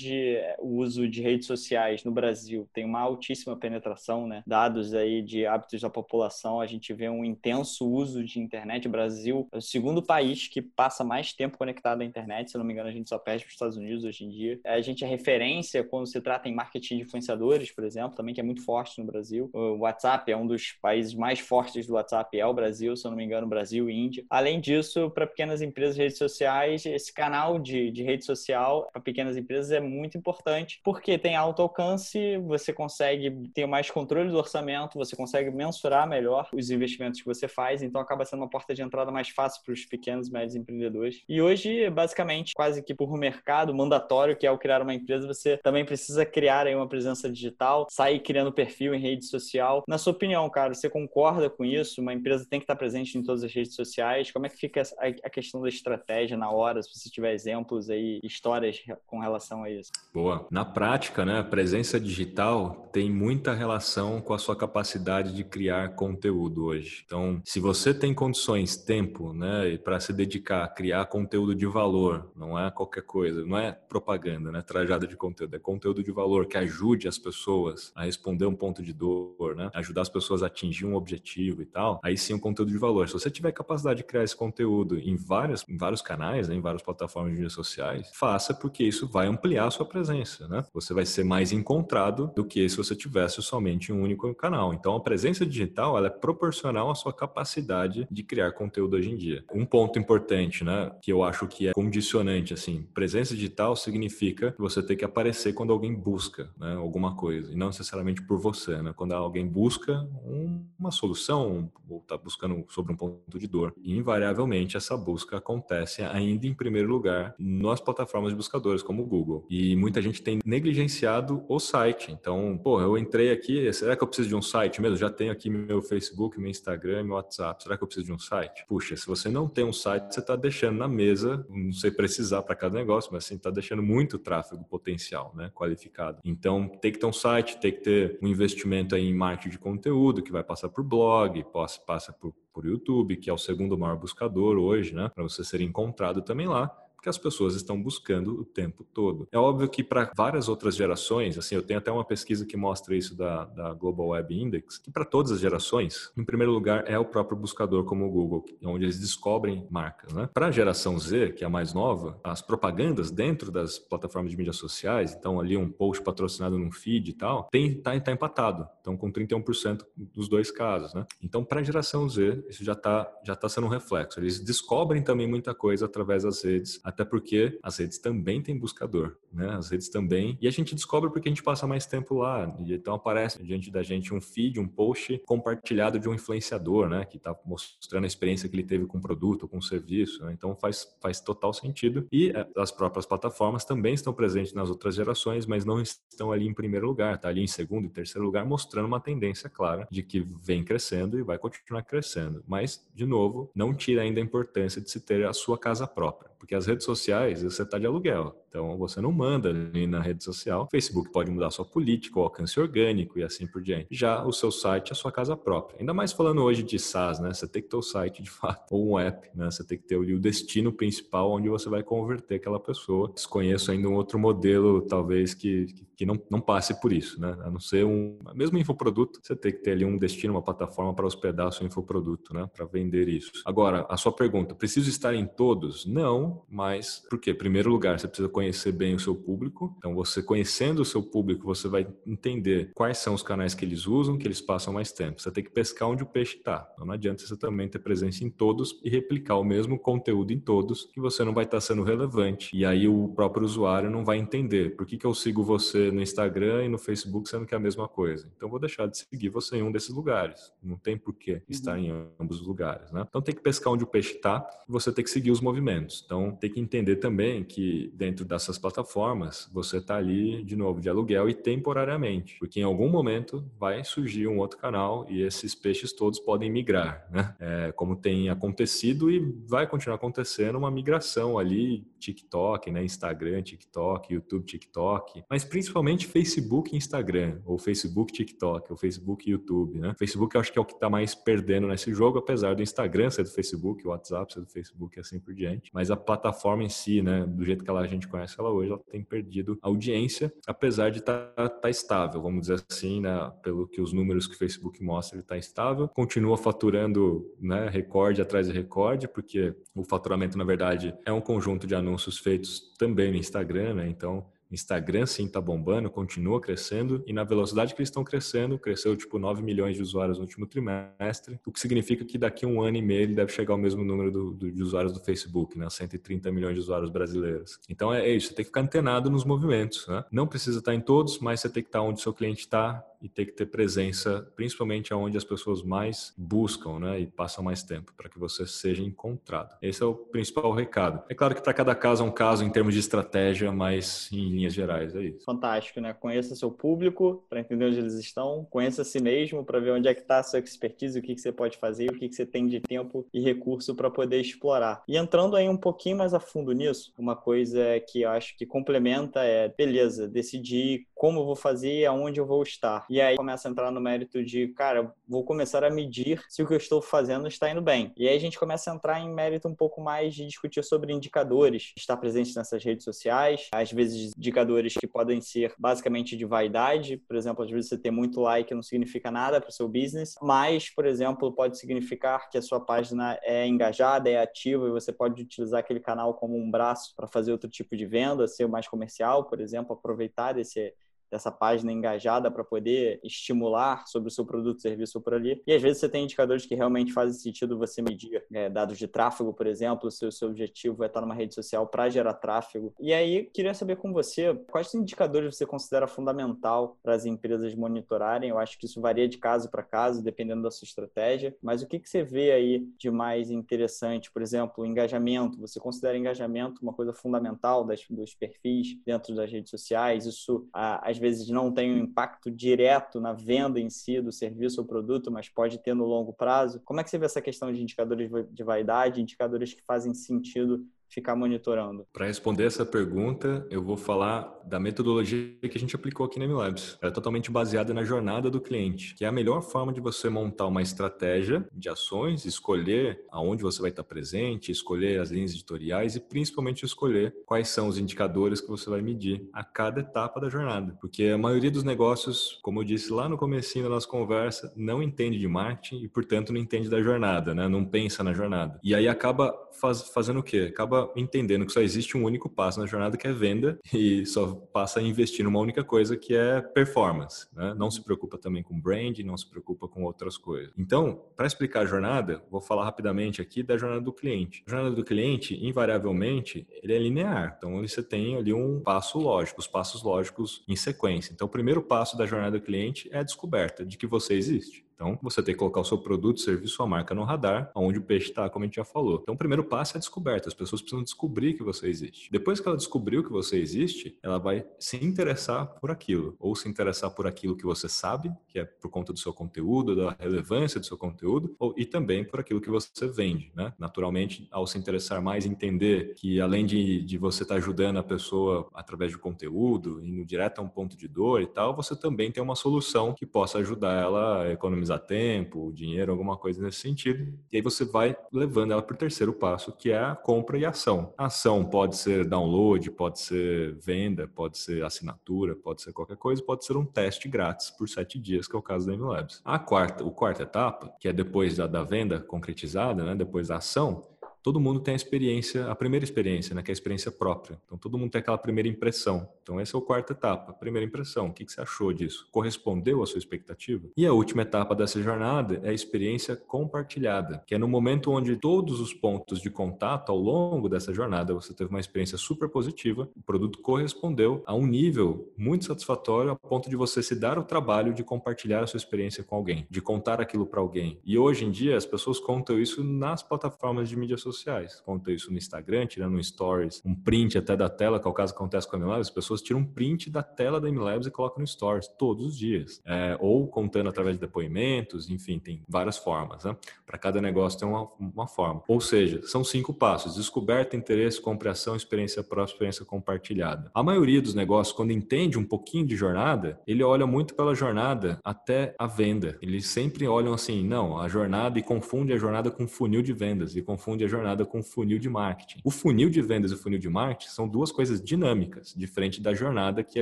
o uso de redes sociais no Brasil tem uma altíssima penetração, né? Dados aí de hábitos da população, a gente vê um intenso uso de internet. O Brasil é o segundo país que passa mais tempo conectado à internet, se não me engano, a gente só perde para os Estados Unidos hoje em dia. A gente é referência quando se trata em marketing de influenciadores, por exemplo, também que é muito forte no Brasil. O WhatsApp é um dos países mais fortes do WhatsApp é o Brasil, se não me engano, Brasil e Índia. Além disso, para pequenas empresas de redes sociais, esse canal de, de rede social para pequenas empresas é muito importante, porque tem alto alcance, você consegue ter mais controle do orçamento, você consegue mensurar melhor os investimentos que você faz, então acaba sendo uma porta de entrada mais fácil para os pequenos e médios empreendedores. E hoje, basicamente, quase que por mercado mandatório, que é o criar uma empresa, você também precisa criar aí uma presença digital, sair criando perfil em rede social. Na sua opinião, cara, você concorda com isso? Uma empresa tem que estar presente em todas as redes sociais. Como é que fica a questão da estratégia na hora, se você tiver exemplos aí, histórias com relação a isso? Boa. Na prática, né, a presença digital tem muita relação com a sua capacidade de criar conteúdo hoje. Então, se você tem condições, tempo, né, para se dedicar a criar conteúdo de valor, não é qualquer coisa, não é propaganda, né, trajada de conteúdo, é conteúdo de valor que ajude as pessoas a responder um ponto de dor, né, ajudar as pessoas a atingir um objetivo e tal, aí sim um conteúdo de valor. Se você tiver capacidade de criar esse conteúdo em vários, em vários canais, né, em várias plataformas de mídias sociais, faça porque isso vai ampliar ampliar a sua presença, né? Você vai ser mais encontrado do que se você tivesse somente um único canal. Então, a presença digital ela é proporcional à sua capacidade de criar conteúdo hoje em dia. Um ponto importante, né, que eu acho que é condicionante, assim, presença digital significa você tem que aparecer quando alguém busca, né, alguma coisa, e não necessariamente por você, né? Quando alguém busca um, uma solução ou está buscando sobre um ponto de dor, e invariavelmente essa busca acontece ainda em primeiro lugar nas plataformas de buscadores como o Google. E muita gente tem negligenciado o site. Então, pô, eu entrei aqui, será que eu preciso de um site mesmo? Já tenho aqui meu Facebook, meu Instagram, meu WhatsApp. Será que eu preciso de um site? Puxa, se você não tem um site, você está deixando na mesa, não sei precisar para cada negócio, mas assim, está deixando muito tráfego potencial, né, qualificado. Então, tem que ter um site, tem que ter um investimento aí em marketing de conteúdo, que vai passar por blog, passa, por, por YouTube, que é o segundo maior buscador hoje, né, para você ser encontrado também lá porque as pessoas estão buscando o tempo todo. É óbvio que para várias outras gerações, assim, eu tenho até uma pesquisa que mostra isso da, da Global Web Index, que para todas as gerações, em primeiro lugar, é o próprio buscador como o Google, onde eles descobrem marcas. Né? Para a geração Z, que é a mais nova, as propagandas dentro das plataformas de mídias sociais, então ali um post patrocinado num feed e tal, tem tá, tá empatado. Então com 31% dos dois casos, né? Então para a geração Z, isso já está já tá sendo um reflexo. Eles descobrem também muita coisa através das redes até porque as redes também têm buscador, né? As redes também. E a gente descobre porque a gente passa mais tempo lá. E então aparece diante da gente um feed, um post compartilhado de um influenciador, né? Que está mostrando a experiência que ele teve com o produto, com o serviço. Né? Então faz, faz total sentido. E eh, as próprias plataformas também estão presentes nas outras gerações, mas não estão ali em primeiro lugar, tá ali em segundo e terceiro lugar, mostrando uma tendência clara de que vem crescendo e vai continuar crescendo. Mas, de novo, não tira ainda a importância de se ter a sua casa própria porque as redes sociais você está de aluguel. Então você não manda ali na rede social. O Facebook pode mudar sua política, o alcance orgânico e assim por diante. Já o seu site é a sua casa própria. Ainda mais falando hoje de SaaS, né? Você tem que ter o site de (laughs) fato, ou um app, né? Você tem que ter o destino principal onde você vai converter aquela pessoa. Desconheço ainda um outro modelo, talvez, que, que não, não passe por isso, né? A não ser um. Mesmo infoproduto, você tem que ter ali um destino, uma plataforma para hospedar seu infoproduto, né? Para vender isso. Agora, a sua pergunta, preciso estar em todos? Não, mas por quê? Primeiro lugar, você precisa conhecer bem o seu público. Então, você conhecendo o seu público, você vai entender quais são os canais que eles usam, que eles passam mais tempo. Você tem que pescar onde o peixe está. Então, não adianta você também ter presença em todos e replicar o mesmo conteúdo em todos, que você não vai estar sendo relevante. E aí o próprio usuário não vai entender por que, que eu sigo você no Instagram e no Facebook, sendo que é a mesma coisa. Então, vou deixar de seguir você em um desses lugares. Não tem por que uhum. estar em ambos os lugares, né? Então, tem que pescar onde o peixe está e você tem que seguir os movimentos. Então, tem que entender também que dentro dessas plataformas, você está ali, de novo, de aluguel e temporariamente, porque em algum momento vai surgir um outro canal e esses peixes todos podem migrar, né? É, como tem acontecido e vai continuar acontecendo uma migração ali, TikTok, né? Instagram, TikTok, YouTube, TikTok, mas principalmente Facebook e Instagram, ou Facebook, TikTok, ou Facebook YouTube, né? Facebook eu acho que é o que está mais perdendo nesse jogo, apesar do Instagram ser do Facebook, o WhatsApp ser do Facebook e assim por diante, mas a plataforma em si, né, do jeito que ela, a gente conhece ela hoje, ela tem perdido audiência, apesar de estar tá, tá estável, vamos dizer assim, né, pelo que os números que o Facebook mostra, ele está estável, continua faturando né, recorde atrás de recorde, porque o faturamento, na verdade, é um conjunto de anúncios feitos também no Instagram, né, então Instagram sim está bombando, continua crescendo e na velocidade que eles estão crescendo, cresceu tipo 9 milhões de usuários no último trimestre, o que significa que daqui a um ano e meio ele deve chegar ao mesmo número do, do, de usuários do Facebook, né? 130 milhões de usuários brasileiros. Então é, é isso, você tem que ficar antenado nos movimentos, né? Não precisa estar em todos, mas você tem que estar onde seu cliente está e ter que ter presença, principalmente onde as pessoas mais buscam, né, e passam mais tempo, para que você seja encontrado. Esse é o principal recado. É claro que para cada caso é um caso em termos de estratégia, mas em linhas gerais é isso. Fantástico, né? Conheça seu público para entender onde eles estão, conheça si mesmo para ver onde é que está a sua expertise, o que, que você pode fazer, o que, que você tem de tempo e recurso para poder explorar. E entrando aí um pouquinho mais a fundo nisso, uma coisa que eu acho que complementa é, beleza, decidir como eu vou fazer, aonde eu vou estar. E aí começa a entrar no mérito de, cara, vou começar a medir se o que eu estou fazendo está indo bem. E aí a gente começa a entrar em mérito um pouco mais de discutir sobre indicadores, estar presente nessas redes sociais, às vezes indicadores que podem ser basicamente de vaidade, por exemplo, às vezes você ter muito like não significa nada para o seu business, mas, por exemplo, pode significar que a sua página é engajada, é ativa e você pode utilizar aquele canal como um braço para fazer outro tipo de venda, ser mais comercial, por exemplo, aproveitar desse dessa página engajada para poder estimular sobre o seu produto, serviço por ali. E às vezes você tem indicadores que realmente fazem sentido você medir é, dados de tráfego, por exemplo, se o seu objetivo é estar numa rede social para gerar tráfego. E aí, queria saber com você, quais indicadores você considera fundamental para as empresas monitorarem? Eu acho que isso varia de caso para caso, dependendo da sua estratégia, mas o que, que você vê aí de mais interessante? Por exemplo, engajamento. Você considera engajamento uma coisa fundamental das, dos perfis dentro das redes sociais? Isso, às vezes não tem um impacto direto na venda em si do serviço ou produto, mas pode ter no longo prazo. Como é que você vê essa questão de indicadores de vaidade, indicadores que fazem sentido ficar monitorando? Para responder essa pergunta, eu vou falar da metodologia que a gente aplicou aqui na MLabs. Ela é totalmente baseada na jornada do cliente, que é a melhor forma de você montar uma estratégia de ações, escolher aonde você vai estar presente, escolher as linhas editoriais e principalmente escolher quais são os indicadores que você vai medir a cada etapa da jornada. Porque a maioria dos negócios, como eu disse lá no comecinho da nossa conversa, não entende de marketing e, portanto, não entende da jornada, né? não pensa na jornada. E aí acaba faz, fazendo o quê? Acaba entendendo que só existe um único passo na jornada que é venda e só passa a investir numa única coisa que é performance. Né? Não se preocupa também com brand, não se preocupa com outras coisas. Então, para explicar a jornada, vou falar rapidamente aqui da jornada do cliente. A jornada do cliente, invariavelmente, ele é linear. Então, você tem ali um passo lógico, os passos lógicos em sequência. Então, o primeiro passo da jornada do cliente é a descoberta de que você existe. Então, você tem que colocar o seu produto, serviço, sua marca no radar, onde o peixe está, como a gente já falou. Então, o primeiro passo é a descoberta. As pessoas precisam descobrir que você existe. Depois que ela descobriu que você existe, ela vai se interessar por aquilo, ou se interessar por aquilo que você sabe, que é por conta do seu conteúdo, da relevância do seu conteúdo, ou, e também por aquilo que você vende, né? Naturalmente, ao se interessar mais, entender que além de, de você estar tá ajudando a pessoa através de conteúdo, indo direto a um ponto de dor e tal, você também tem uma solução que possa ajudar ela a economizar economizar tempo, dinheiro, alguma coisa nesse sentido. E aí você vai levando ela para o terceiro passo, que é a compra e ação. A ação pode ser download, pode ser venda, pode ser assinatura, pode ser qualquer coisa, pode ser um teste grátis por sete dias, que é o caso da MLabs. A quarta, o quarta etapa, que é depois da, da venda concretizada, né, depois da ação, todo mundo tem a experiência, a primeira experiência, né, que é a experiência própria. Então todo mundo tem aquela primeira impressão. Então essa é a quarta etapa, primeira impressão. O que, que você achou disso? Correspondeu à sua expectativa? E a última etapa dessa jornada é a experiência compartilhada, que é no momento onde todos os pontos de contato ao longo dessa jornada você teve uma experiência super positiva, o produto correspondeu a um nível muito satisfatório a ponto de você se dar o trabalho de compartilhar a sua experiência com alguém, de contar aquilo para alguém. E hoje em dia as pessoas contam isso nas plataformas de mídia social sociais. Conta isso no Instagram, tirando um stories, um print até da tela, que é o caso que acontece com a MLabs, as pessoas tiram um print da tela da MLabs e colocam no stories todos os dias. É, ou contando através de depoimentos, enfim, tem várias formas. Né? Para cada negócio tem uma, uma forma. Ou seja, são cinco passos: descoberta, interesse, compreensão, experiência própria, experiência compartilhada. A maioria dos negócios, quando entende um pouquinho de jornada, ele olha muito pela jornada até a venda. Eles sempre olham assim, não, a jornada e confunde a jornada com funil de vendas e confunde a jornada jornada com funil de marketing. O funil de vendas e o funil de marketing são duas coisas dinâmicas, diferente da jornada que é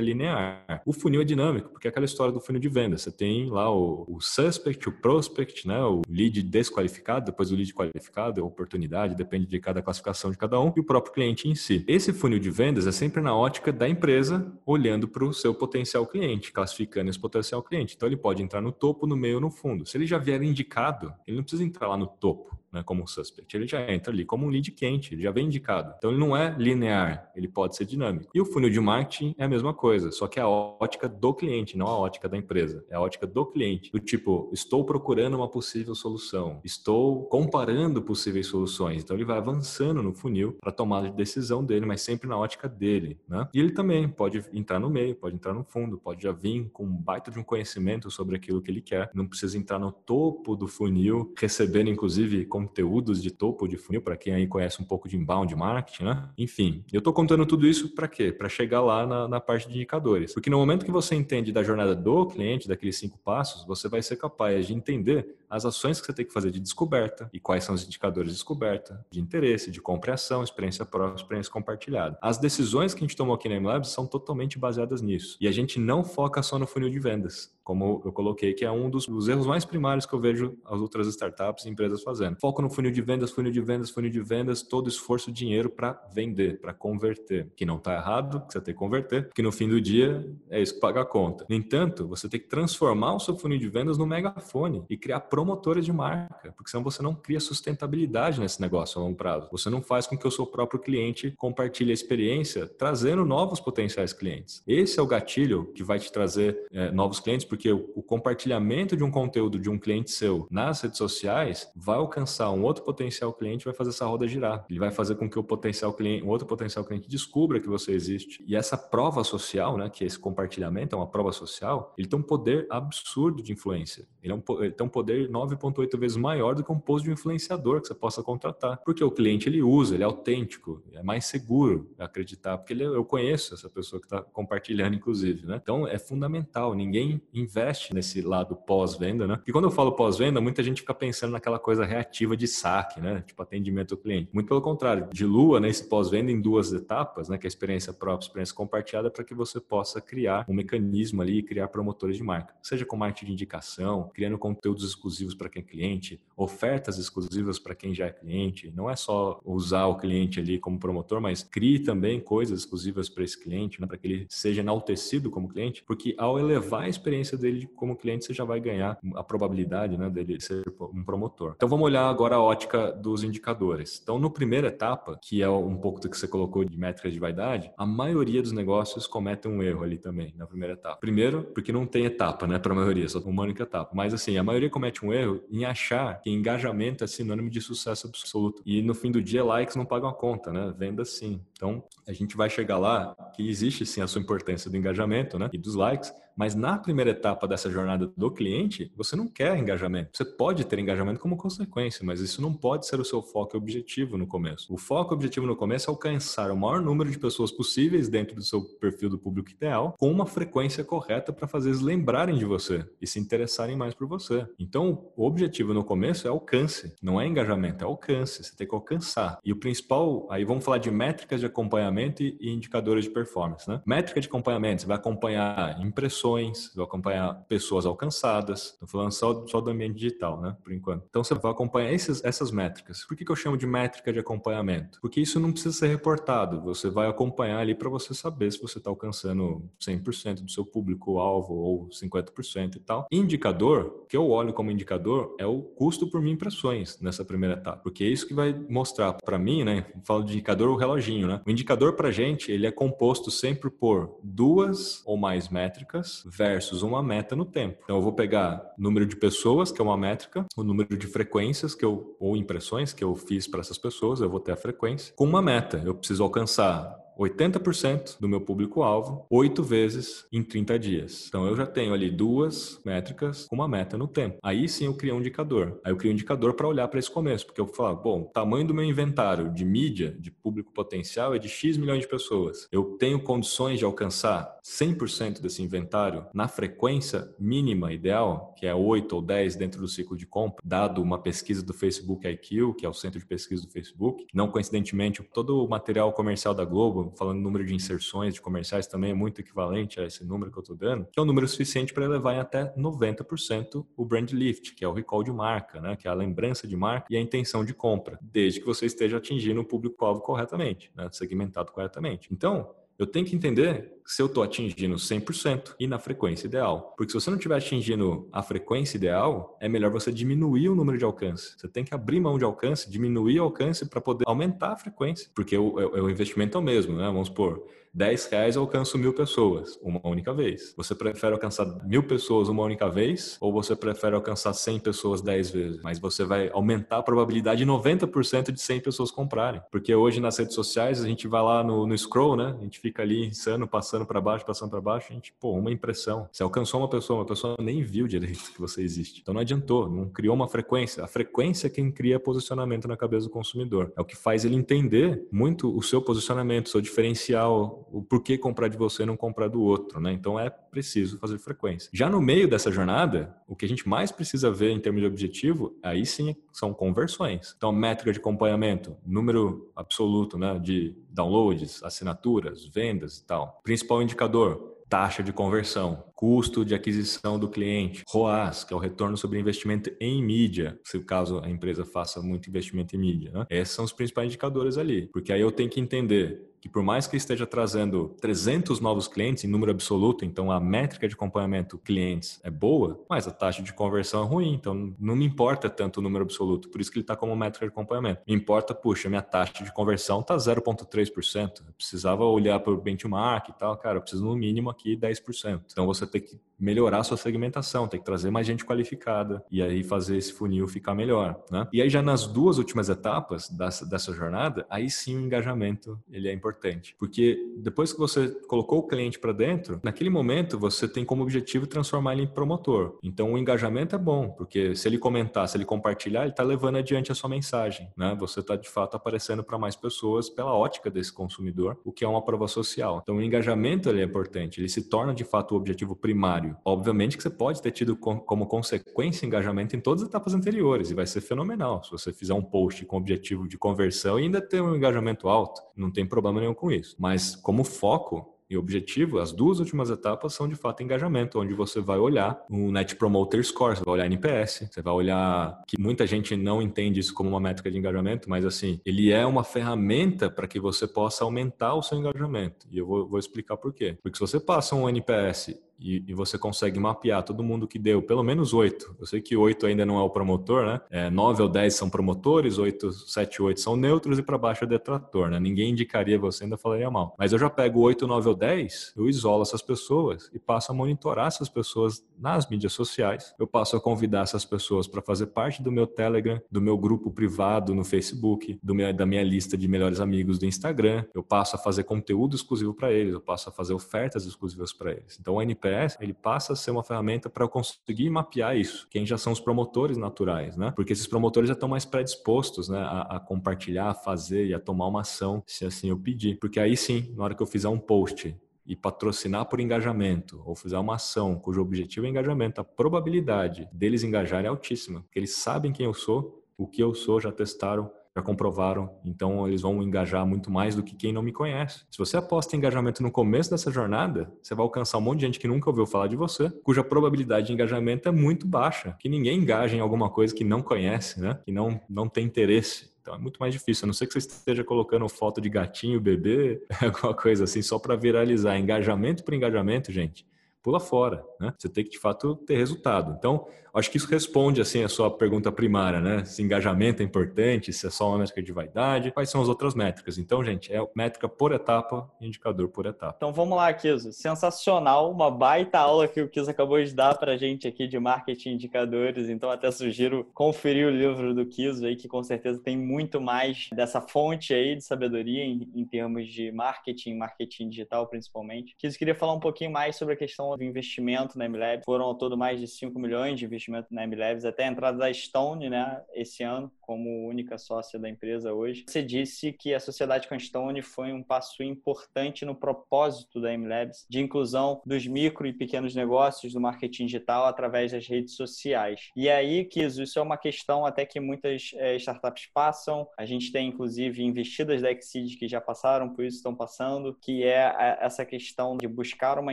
linear. O funil é dinâmico, porque é aquela história do funil de vendas. Você tem lá o, o suspect, o prospect, né, o lead desqualificado, depois o lead qualificado, a oportunidade, depende de cada classificação de cada um, e o próprio cliente em si. Esse funil de vendas é sempre na ótica da empresa, olhando para o seu potencial cliente, classificando esse potencial cliente. Então ele pode entrar no topo, no meio ou no fundo. Se ele já vier indicado, ele não precisa entrar lá no topo né, como suspect. Ele já entra ali como um lead quente, ele já vem indicado. Então ele não é linear, ele pode ser dinâmico. E o funil de marketing é a mesma coisa, só que é a ótica do cliente, não a ótica da empresa. É a ótica do cliente. Do tipo, estou procurando uma possível solução, estou comparando possíveis soluções. Então ele vai avançando no funil para tomada de decisão dele, mas sempre na ótica dele. Né? E ele também pode entrar no meio, pode entrar no fundo, pode já vir com um baita de um conhecimento sobre aquilo que ele quer. Não precisa entrar no topo do funil, recebendo inclusive conteúdos de topo de funil, para quem aí conhece um pouco de inbound marketing, né? Enfim, eu estou contando tudo isso para quê? Para chegar lá na, na, parte de indicadores. Porque no momento que você entende da jornada do cliente, daqueles cinco passos, você vai ser capaz de entender as ações que você tem que fazer de descoberta e quais são os indicadores de descoberta, de interesse, de compreensão, experiência própria, experiência compartilhada. As decisões que a gente tomou aqui na MLabs são totalmente baseadas nisso. E a gente não foca só no funil de vendas como eu coloquei, que é um dos, dos, erros mais primários que eu vejo as outras startups e empresas fazendo. Foco no funil de vendas, funil de vendas, funil de vendas, todo esforço, dinheiro para vender, para converter. Que não está errado, que você tem que converter, porque no fim do dia é isso que paga a conta. No entanto, você tem que transformar o seu funil de vendas no megafone e criar promotores de marca, porque senão você não cria sustentabilidade nesse negócio a longo prazo. Você não faz com que o seu próprio cliente compartilhe a experiência, trazendo novos potenciais clientes. Esse é o gatilho que vai te trazer é, novos clientes, porque porque o, compartilhamento de um conteúdo de um cliente seu nas redes sociais vai alcançar um outro potencial cliente, vai fazer essa roda girar. Ele vai fazer com que o potencial cliente, um outro potencial cliente descubra que você existe. E essa prova social, né, que esse compartilhamento é uma prova social, ele tem um poder absurdo de influência. Ele, é um, ele tem um poder 9.8 vezes maior do que um posto de um influenciador que você possa contratar. Porque o cliente ele usa, ele é autêntico, é mais seguro acreditar, porque ele, eu conheço essa pessoa que está compartilhando, inclusive. Né? Então é fundamental. Ninguém investe nesse lado pós-venda, né? E quando eu falo pós-venda, muita gente fica pensando naquela coisa reativa de saque, né? Tipo atendimento ao cliente. Muito pelo contrário, dilua né, esse pós-venda em duas etapas, né? Que é a experiência própria, a experiência compartilhada, para que você possa criar um mecanismo ali e criar promotores de marca. Seja com marketing de indicação, criando conteúdos exclusivos para quem é cliente, ofertas exclusivas para quem já é cliente. Não é só usar o cliente ali como promotor, mas crie também coisas exclusivas para esse cliente, né? Para que ele seja enaltecido como cliente, porque ao elevar a experiência dele como cliente, você já vai ganhar a probabilidade né, dele ser um promotor. Então vamos olhar agora a ótica dos indicadores. Então, no primeira etapa, que é um pouco do que você colocou de métricas de vaidade, a maioria dos negócios cometem um erro ali também, na primeira etapa. Primeiro, porque não tem etapa, né, para a maioria, só uma única etapa. Mas assim, a maioria comete um erro em achar que engajamento é sinônimo de sucesso absoluto. E no fim do dia, likes não pagam a conta, né? Venda sim. Então, a gente vai chegar lá que existe sim a sua importância do engajamento, né, e dos likes, mas na primeira etapa dessa jornada do cliente, você não quer engajamento. Você pode ter engajamento como consequência, mas isso não pode ser o seu foco e objetivo no começo. O foco e objetivo no começo é alcançar o maior número de pessoas possíveis dentro do seu perfil do público ideal, com uma frequência correta para fazer eles lembrarem de você e se interessarem mais por você. Então, o objetivo no começo é alcance, não é engajamento, é alcance. Você tem que alcançar. E o principal, aí vamos falar de métricas de acompanhamento e indicadores de performance, né? Métrica de acompanhamento, você vai acompanhar impressões ações, vai acompanhar pessoas alcançadas. Estou falando só, só do ambiente digital, né? Por enquanto. Então você vai acompanhar esses, essas métricas. Por que, que eu chamo de métrica de acompanhamento? Porque isso não precisa ser reportado. Você vai acompanhar ali para você saber se você está alcançando 100% do seu público-alvo ou 50% e tal. Indicador, que eu olho como indicador, é o custo por mil impressões nessa primeira etapa. Porque é isso que vai mostrar para mim, né? Falo de indicador, o reloginho, né? O indicador para gente, ele é composto sempre por duas ou mais métricas versus uma meta no tempo. Então eu vou pegar número de pessoas, que é uma métrica, o número de frequências que eu ou impressões que eu fiz para essas pessoas, eu vou ter a frequência, com uma meta. Eu preciso alcançar 80% do meu público-alvo, oito vezes em 30 dias. Então eu já tenho ali duas métricas com uma meta no tempo. Aí sim eu crio um indicador. Aí eu crio um indicador para olhar para esse começo, porque eu falo, bom, tamanho do meu inventário de mídia, de público potencial é de X milhões de pessoas. Eu tenho condições de alcançar 100% desse inventário na frequência mínima ideal, que é 8 ou 10 dentro do ciclo de compra, dado uma pesquisa do Facebook IQ, que é o centro de pesquisa do Facebook. Não coincidentemente, todo o material comercial da Globo falando número de inserções de comerciais também é muito equivalente a esse número que eu estou dando, que é um número suficiente para elevar em até 90% o brand lift, que é o recall de marca, né? que é a lembrança de marca e a intenção de compra, desde que você esteja atingindo o público-alvo corretamente, né? segmentado corretamente. Então, eu tenho que entender se eu estou atingindo 100% e na frequência ideal. Porque se você não estiver atingindo a frequência ideal, é melhor você diminuir o número de alcance. Você tem que abrir mão de alcance, diminuir o alcance para poder aumentar a frequência. Porque o, o, o investimento é o mesmo, né? Vamos supor, 10 reais eu alcanço mil pessoas uma única vez. Você prefere alcançar mil pessoas uma única vez ou você prefere alcançar 100 pessoas 10 vezes? Mas você vai aumentar a probabilidade de 90% de 100 pessoas comprarem. Porque hoje nas redes sociais a gente vai lá no, no scroll, né? A gente fica ali insano, passando para baixo, passando para baixo. A gente, pô, uma impressão. Você alcançou uma pessoa, uma pessoa nem viu direito que você existe. Então não adiantou, não criou uma frequência. A frequência é quem cria posicionamento na cabeça do consumidor. É o que faz ele entender muito o seu posicionamento, o seu diferencial, o porquê comprar de você e não comprar do outro, né? Então é preciso fazer frequência. Já no meio dessa jornada, o que a gente mais precisa ver em termos de objetivo, aí sim são conversões. Então, métrica de acompanhamento, número absoluto né, de downloads, assinaturas, vendas e tal. Principal indicador, taxa de conversão, custo de aquisição do cliente, ROAS, que é o retorno sobre investimento em mídia, se o caso a empresa faça muito investimento em mídia. Né? Esses são os principais indicadores ali, porque aí eu tenho que entender que por mais que esteja trazendo 300 novos clientes em número absoluto, então a métrica de acompanhamento clientes é boa, mas a taxa de conversão é ruim, então não me importa tanto o número absoluto, por isso que ele está como métrica de acompanhamento. Me importa, puxa, minha taxa de conversão está 0,3%, eu precisava olhar para o benchmark e tal, cara, eu preciso no mínimo aqui 10%. Então você tem que melhorar sua segmentação, tem que trazer mais gente qualificada e aí fazer esse funil ficar melhor, né? E aí já nas duas últimas etapas dessa, dessa jornada, aí sim o engajamento ele é importante, porque depois que você colocou o cliente para dentro, naquele momento você tem como objetivo transformar ele em promotor. Então o engajamento é bom, porque se ele comentar, se ele compartilhar, ele está levando adiante a sua mensagem, né? Você está de fato aparecendo para mais pessoas pela ótica desse consumidor, o que é uma prova social. Então o engajamento ele é importante, ele se torna de fato o objetivo primário Obviamente que você pode ter tido como consequência engajamento em todas as etapas anteriores e vai ser fenomenal. Se você fizer um post com objetivo de conversão e ainda ter um engajamento alto, não tem problema nenhum com isso. Mas como foco, e objetivo, as duas últimas etapas são de fato engajamento, onde você vai olhar o Net Promoter Score, você vai olhar NPS, você vai olhar que muita gente não entende isso como uma métrica de engajamento, mas assim, ele é uma ferramenta para que você possa aumentar o seu engajamento. E eu vou, vou explicar por quê. Porque se você passa um NPS e, e, você consegue mapear todo mundo que deu pelo menos oito. Eu sei que oito ainda não é o promotor, né? É, nove ou dez são promotores, oito, sete, oito são neutros e para baixo é detrator, né? Ninguém indicaria você, ainda falaria mal. Mas eu já pego oito, nove ou dez, eu isolo essas pessoas e passo a monitorar essas pessoas nas mídias sociais. Eu passo a convidar essas pessoas para fazer parte do meu Telegram, do meu grupo privado no Facebook, meu, da minha lista de melhores amigos do Instagram. Eu passo a fazer conteúdo exclusivo para eles, eu passo a fazer ofertas exclusivas para eles. Então, o NPS ele passa a ser uma ferramenta para eu conseguir mapear isso, quem já são os promotores naturais, né? Porque esses promotores já estão mais predispostos, né, a, a compartilhar, a fazer e a tomar uma ação, se assim eu pedir. Porque aí sim, na hora que eu fizer um post e patrocinar por engajamento ou fizer uma ação cujo objetivo é engajamento, a probabilidade deles engajarem é altíssima, porque eles sabem quem eu sou, o que eu sou, já testaram já comprovaram, então eles vão engajar muito mais do que quem não me conhece. Se você aposta em engajamento no começo dessa jornada, você vai alcançar um monte de gente que nunca ouviu falar de você, cuja probabilidade de engajamento é muito baixa, que ninguém engaja em alguma coisa que não conhece, né? Que não, não tem interesse. Então é muito mais difícil, a não ser que você esteja colocando foto de gatinho, bebê, (laughs) alguma coisa assim, só para viralizar. Engajamento por engajamento, gente pula fora, né? Você tem que de fato ter resultado. Então, acho que isso responde assim a sua pergunta primária, né? Se engajamento é importante, se é só uma métrica de vaidade, quais são as outras métricas? Então, gente, é métrica por etapa, indicador por etapa. Então, vamos lá, Kiso. Sensacional, uma baita aula que o Kiso acabou de dar para a gente aqui de marketing indicadores. Então, até sugiro conferir o livro do Kiso aí, que com certeza tem muito mais dessa fonte aí de sabedoria em, em termos de marketing, marketing digital principalmente. Kiso, queria falar um pouquinho mais sobre a questão do investimento na MLabs. Foram ao todo mais de 5 milhões de investimento na MLabs, até a entrada da Stone, né, esse ano, como única sócia da empresa hoje. Você disse que a sociedade com a Stone foi um passo importante no propósito da MLabs de inclusão dos micro e pequenos negócios do marketing digital através das redes sociais. E aí, Kiso, isso é uma questão até que muitas é, startups passam. A gente tem, inclusive, investidas da Exceed que já passaram por isso, estão passando, que é essa questão de buscar uma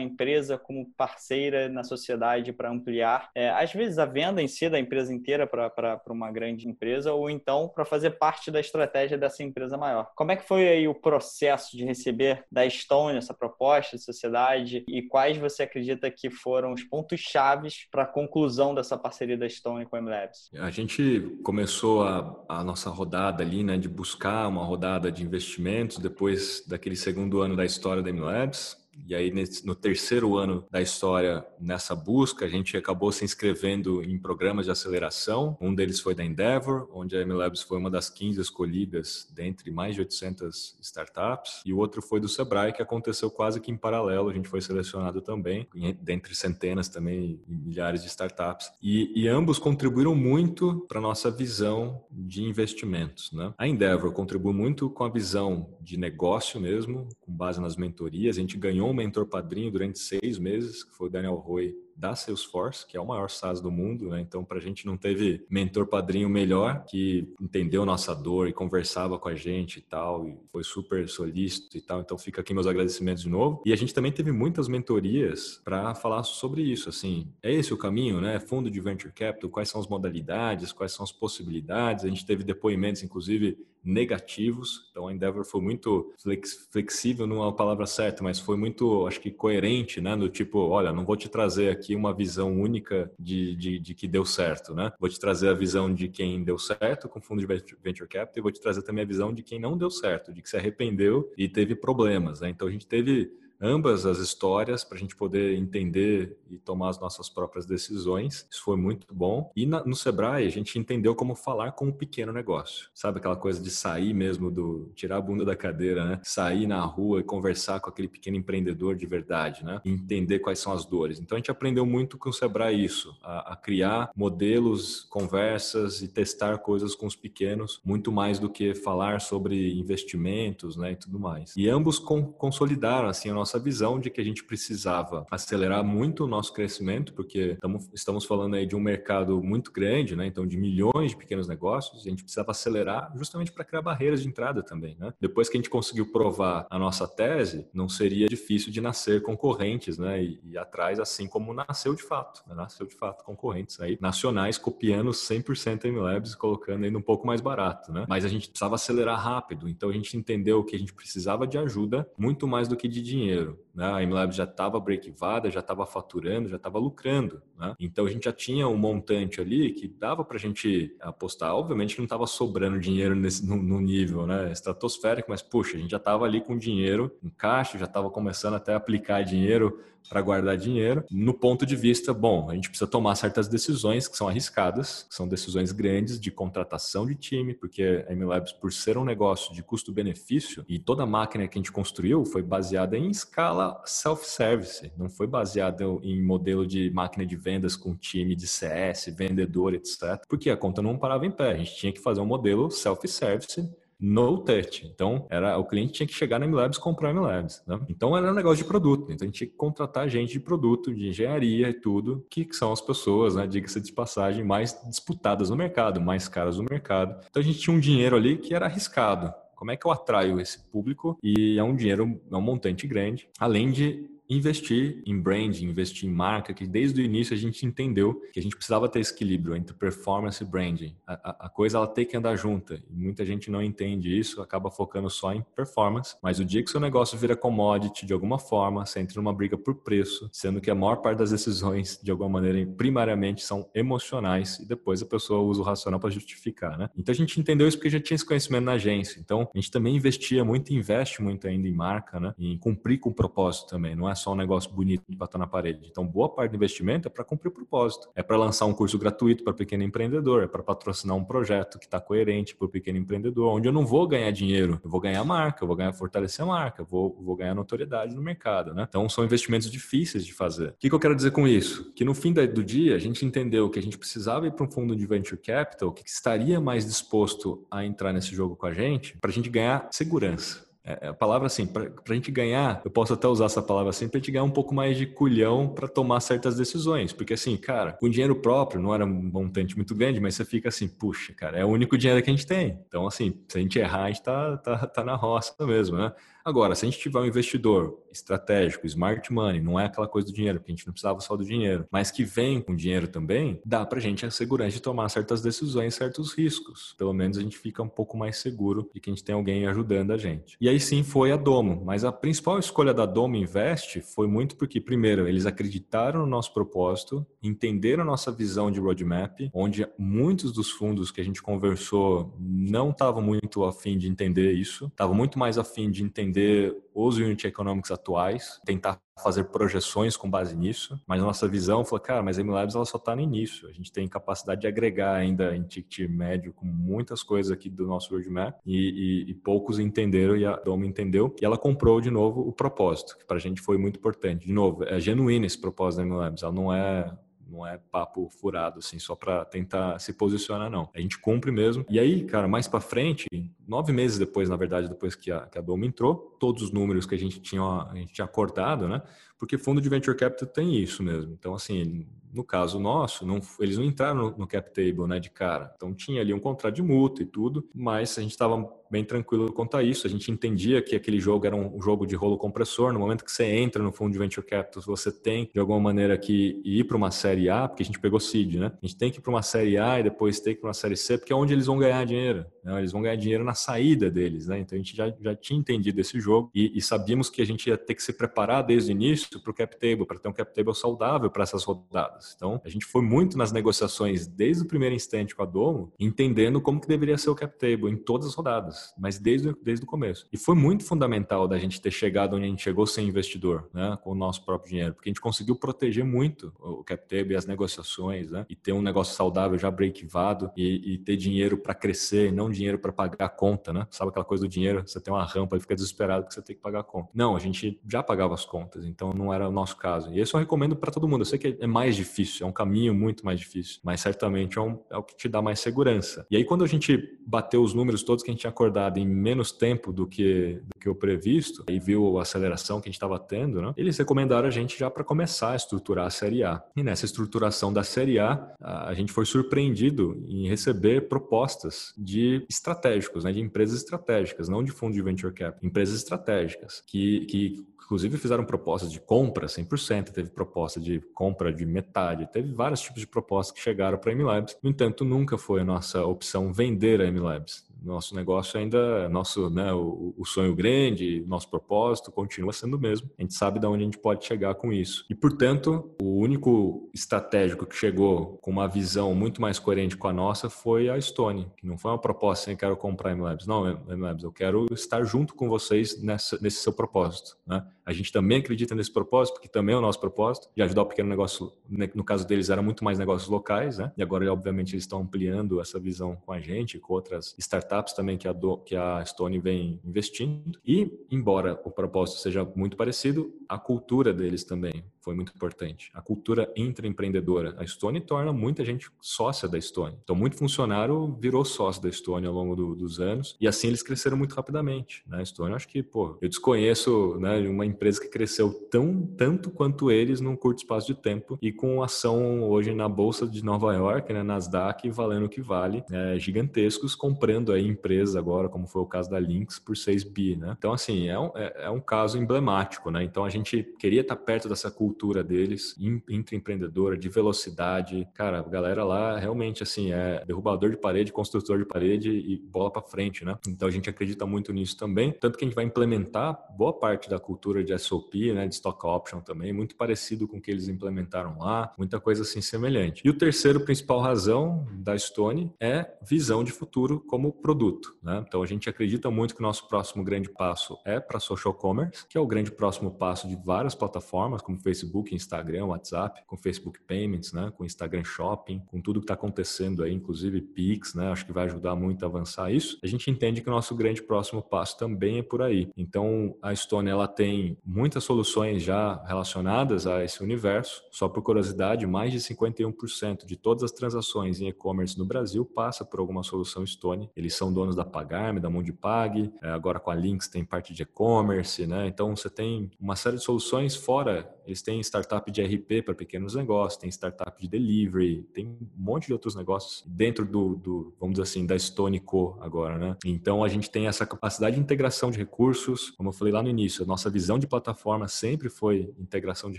empresa como parceira na sociedade para ampliar, é, às vezes, a venda em si da empresa inteira para uma grande empresa ou então para fazer parte da estratégia dessa empresa maior. Como é que foi aí o processo de receber da Stone essa proposta de sociedade e quais você acredita que foram os pontos chaves para a conclusão dessa parceria da Stone com a MLabs? A gente começou a, a nossa rodada ali, né, de buscar uma rodada de investimentos depois daquele segundo ano da história da MLabs e aí, no terceiro ano da história, nessa busca, a gente acabou se inscrevendo em programas de aceleração. Um deles foi da Endeavor, onde a MLabs foi uma das 15 escolhidas dentre mais de 800 startups. E o outro foi do Sebrae, que aconteceu quase que em paralelo. A gente foi selecionado também, dentre centenas também, milhares de startups. E, e ambos contribuíram muito para a nossa visão de investimentos. Né? A Endeavor contribuiu muito com a visão de negócio mesmo, com base nas mentorias. A gente ganhou um mentor padrinho durante seis meses, que foi o Daniel Roy da Salesforce, que é o maior SaaS do mundo, né? Então, para a gente não teve mentor padrinho melhor que entendeu nossa dor e conversava com a gente e tal, e foi super solícito e tal. Então, fica aqui meus agradecimentos de novo. E a gente também teve muitas mentorias para falar sobre isso, assim, é esse o caminho, né? Fundo de venture capital, quais são as modalidades, quais são as possibilidades. A gente teve depoimentos, inclusive negativos. Então a Endeavor foi muito flex, flexível, não é a palavra certa, mas foi muito, acho que coerente, né? No tipo, olha, não vou te trazer aqui uma visão única de, de, de, que deu certo, né? Vou te trazer a visão de quem deu certo com fundo de venture capital e vou te trazer também a visão de quem não deu certo, de que se arrependeu e teve problemas, né? Então a gente teve ambas as histórias para a gente poder entender e tomar as nossas próprias decisões. Isso foi muito bom. E na, no Sebrae a gente entendeu como falar com um pequeno negócio. Sabe aquela coisa de sair mesmo do tirar a bunda da cadeira, né? Sair na rua e conversar com aquele pequeno empreendedor de verdade, né? E entender quais são as dores. Então a gente aprendeu muito com o Sebrae isso, a, a criar modelos, conversas e testar coisas com os pequenos, muito mais do que falar sobre investimentos, né, e tudo mais. E ambos consolidaram assim a nossa nossa visão de que a gente precisava acelerar muito o nosso crescimento, porque estamos, estamos falando aí de um mercado muito grande, né? Então, de milhões de pequenos negócios, a gente precisava acelerar justamente para criar barreiras de entrada também, né? Depois que a gente conseguiu provar a nossa tese, não seria difícil de nascer concorrentes, né? E, e atrás, assim como nasceu de fato, né? nasceu de fato concorrentes aí nacionais copiando 100% MLabs e colocando ainda um pouco mais barato, né? Mas a gente precisava acelerar rápido, então a gente entendeu que a gente precisava de ajuda muito mais do que de dinheiro dinheiro. Né? A MLab já estava break-vada, já estava faturando, já estava lucrando. Né? Então a gente já tinha um montante ali que dava para a gente apostar. Obviamente que não estava sobrando dinheiro nesse, no, no, nível né? estratosférico, mas puxa, a gente já estava ali com dinheiro em caixa, já estava começando até a aplicar dinheiro para guardar dinheiro. No ponto de vista, bom, a gente precisa tomar certas decisões que são arriscadas, que são decisões grandes de contratação de time, porque a MLabs, por ser um negócio de custo-benefício, e toda a máquina que a gente construiu foi baseada em escala self-service, não foi baseada em modelo de máquina de vendas com time de CS, vendedor, etc. Porque a conta não parava em pé, a gente tinha que fazer um modelo self-service no touch. Então, era o cliente tinha que chegar na MLabs comprar MLabs. Né? Então, era um negócio de produto. Então, a gente tinha que contratar gente de produto, de engenharia e tudo, que são as pessoas, né, diga-se de passagem, mais disputadas no mercado, mais caras no mercado. Então, a gente tinha um dinheiro ali que era arriscado. Como é que eu atraio esse público? E é um dinheiro, é um montante grande, além de investir em brand, investir em marca, que desde o início a gente entendeu que a gente precisava ter esse equilíbrio entre performance e branding. A, a, a, coisa ela tem que andar junta. E muita gente não entende isso, acaba focando só em performance. Mas o dia que seu negócio vira commodity de alguma forma, você entra numa briga por preço, sendo que a maior parte das decisões, de alguma maneira, primariamente são emocionais e depois a pessoa usa o racional para justificar, né? Então a gente entendeu isso porque já tinha esse conhecimento na agência. Então a gente também investia muito, investe muito ainda em marca, né? Em cumprir com o propósito também. Não é só um negócio bonito para estar na parede. Então, boa parte do investimento é para cumprir o propósito. É para lançar um curso gratuito para pequeno empreendedor, é para patrocinar um projeto que está coerente para o pequeno empreendedor, onde eu não vou ganhar dinheiro, eu vou ganhar marca, eu vou ganhar fortalecer a marca, eu vou, vou ganhar notoriedade no mercado, né? Então, são investimentos difíceis de fazer. O que, que eu quero dizer com isso? Que no fim do dia, a gente entendeu que a gente precisava ir para um fundo de venture capital que estaria mais disposto a entrar nesse jogo com a gente para a gente ganhar segurança. É, é a palavra assim, para a gente ganhar, eu posso até usar essa palavra assim, para a gente ganhar um pouco mais de culhão para tomar certas decisões. Porque assim, cara, com dinheiro próprio, não era um montante muito grande, mas você fica assim, puxa, cara, é o único dinheiro que a gente tem. Então, assim, se a gente errar, a gente tá, tá, tá na roça mesmo, né? Agora, se a gente tiver um investidor estratégico, smart money, não é aquela coisa do dinheiro, porque a gente não precisava só do dinheiro, mas que vem com dinheiro também, dá pra gente a segurança de tomar certas decisões, certos riscos. Pelo menos a gente fica um pouco mais seguro de que a gente tem alguém ajudando a gente. E aí sim foi a Domo, mas a principal escolha da Domo Invest foi muito porque, primeiro, eles acreditaram no nosso propósito, entenderam a nossa visão de roadmap, onde muitos dos fundos que a gente conversou não estavam muito afim de entender isso, estavam muito mais afim de entender entender os unit economics atuais, tentar fazer projeções com base nisso, mas nossa visão foi, cara, mas a MLabs ela só está no início, a gente tem capacidade de agregar ainda em ticket médio com muitas coisas aqui do nosso roadmap. E, e, e poucos entenderam e a Doma entendeu. E ela comprou de novo o propósito, que para a gente foi muito importante. De novo, é genuíno esse propósito da MLabs, ela não é não é papo furado, assim, só para tentar se posicionar, não. A gente cumpre mesmo. E aí, cara, mais para frente, nove meses depois, na verdade, depois que a, que a Doma entrou, todos os números que a gente tinha, a gente tinha acordado, né? Porque fundo de venture capital tem isso mesmo. Então, assim, no caso nosso, não, eles não entraram no, no, cap table, né, de cara. Então tinha ali um contrato de multa e tudo, mas a gente estava bem tranquilo quanto a isso. A gente entendia que aquele jogo era um, jogo de rolo compressor. No momento que você entra no fundo de venture capital, você tem de alguma maneira que ir para uma série A, porque a gente pegou seed, né? A gente tem que ir para uma série A e depois tem que ir para uma série C, porque é onde eles vão ganhar dinheiro. Né? Eles vão ganhar dinheiro na saída deles, né? Então a gente já, já tinha entendido esse jogo e, e sabíamos que a gente ia ter que se preparar desde o início para o cap table, para ter um cap table saudável para essas rodadas. Então a gente foi muito nas negociações desde o primeiro instante com a Domo, entendendo como que deveria ser o cap table em todas as rodadas mas desde, desde o começo. E foi muito fundamental da gente ter chegado onde a gente chegou sem investidor, né, com o nosso próprio dinheiro, porque a gente conseguiu proteger muito o cap table e as negociações, né, e ter um negócio saudável já breakivado e, e ter dinheiro para crescer, não dinheiro para pagar a conta, né? Sabe aquela coisa do dinheiro, você tem uma rampa e fica desesperado que você tem que pagar a conta. Não, a gente já pagava as contas, então não era o nosso caso. E isso eu recomendo para todo mundo. Eu sei que é mais difícil, é um caminho muito mais difícil, mas certamente é, um, é o que te dá mais segurança. E aí quando a gente bateu os números todos que a gente tinha acordado em menos tempo do que, do que o previsto e viu a aceleração que a gente estava tendo, né? eles recomendaram a gente já para começar a estruturar a Série A. E nessa estruturação da Série A, a gente foi surpreendido em receber propostas de estratégicos, né? de empresas estratégicas, não de fundo de venture cap, empresas estratégicas que, que inclusive fizeram propostas de compra 100%, teve proposta de compra de metade, teve vários tipos de propostas que chegaram para a MLabs. No entanto, nunca foi a nossa opção vender a MLabs nosso negócio ainda, nosso, né, o, o, sonho grande, nosso propósito continua sendo o mesmo. A gente sabe de onde a gente pode chegar com isso. E, portanto, o único estratégico que chegou com uma visão muito mais coerente com a nossa foi a Stone, que não foi uma proposta assim, eu quero comprar a MLabs. Não, MLabs, eu quero estar junto com vocês nessa, nesse seu propósito. Né? A gente também acredita nesse propósito, porque também é o nosso propósito, de ajudar o pequeno negócio, né, no caso deles era muito mais negócios locais, né? E agora, obviamente, eles estão ampliando essa visão com a gente, com outras startups também que a, Do, que a Stone vem investindo. E, embora o propósito seja muito parecido, a cultura deles também foi muito importante. A cultura intraempreendedora. A Stone torna muita gente sócia da Stone. Então, muito funcionário virou sócio da Stone ao longo do, dos anos. E assim eles cresceram muito rapidamente. Né? A acho que, pô, eu desconheço né, uma empresa que cresceu tão, tanto quanto eles num curto espaço de tempo e com ação hoje na Bolsa de Nova York, né, Nasdaq, valendo o que vale, é, gigantescos, comprando aí empresas agora, como foi o caso da Lynx, por 6 bi. Né? Então, assim, é um, é, é um caso emblemático. Né? Então, a gente queria estar perto dessa cultura cultura deles, intraempreendedora, de velocidade. Cara, a galera lá realmente assim é derrubador de parede, construtor de parede e bola para frente, né? Então a gente acredita muito nisso também, tanto que a gente vai implementar boa parte da cultura de SOP, né, de stock option também, muito parecido com o que eles implementaram lá, muita coisa assim semelhante. E o terceiro principal razão da Stone é visão de futuro como produto, né? Então a gente acredita muito que o nosso próximo grande passo é para social commerce, que é o grande próximo passo de várias plataformas como Facebook Facebook, Instagram, WhatsApp, com Facebook Payments, né? Com Instagram Shopping, com tudo que está acontecendo aí, inclusive Pix, né? Acho que vai ajudar muito a avançar isso. A gente entende que o nosso grande próximo passo também é por aí. Então, a Stone ela tem muitas soluções já relacionadas a esse universo. Só por curiosidade, mais de 51% de todas as transações em e-commerce no Brasil passa por alguma solução Stone. Eles são donos da Pagarme, da Mundipag, é, agora com a Links tem parte de e-commerce, né? Então você tem uma série de soluções fora eles têm startup de RP para pequenos negócios, tem startup de delivery, tem um monte de outros negócios dentro do, do vamos dizer assim, da Stone Co agora, né? Então a gente tem essa capacidade de integração de recursos, como eu falei lá no início, a nossa visão de plataforma sempre foi integração de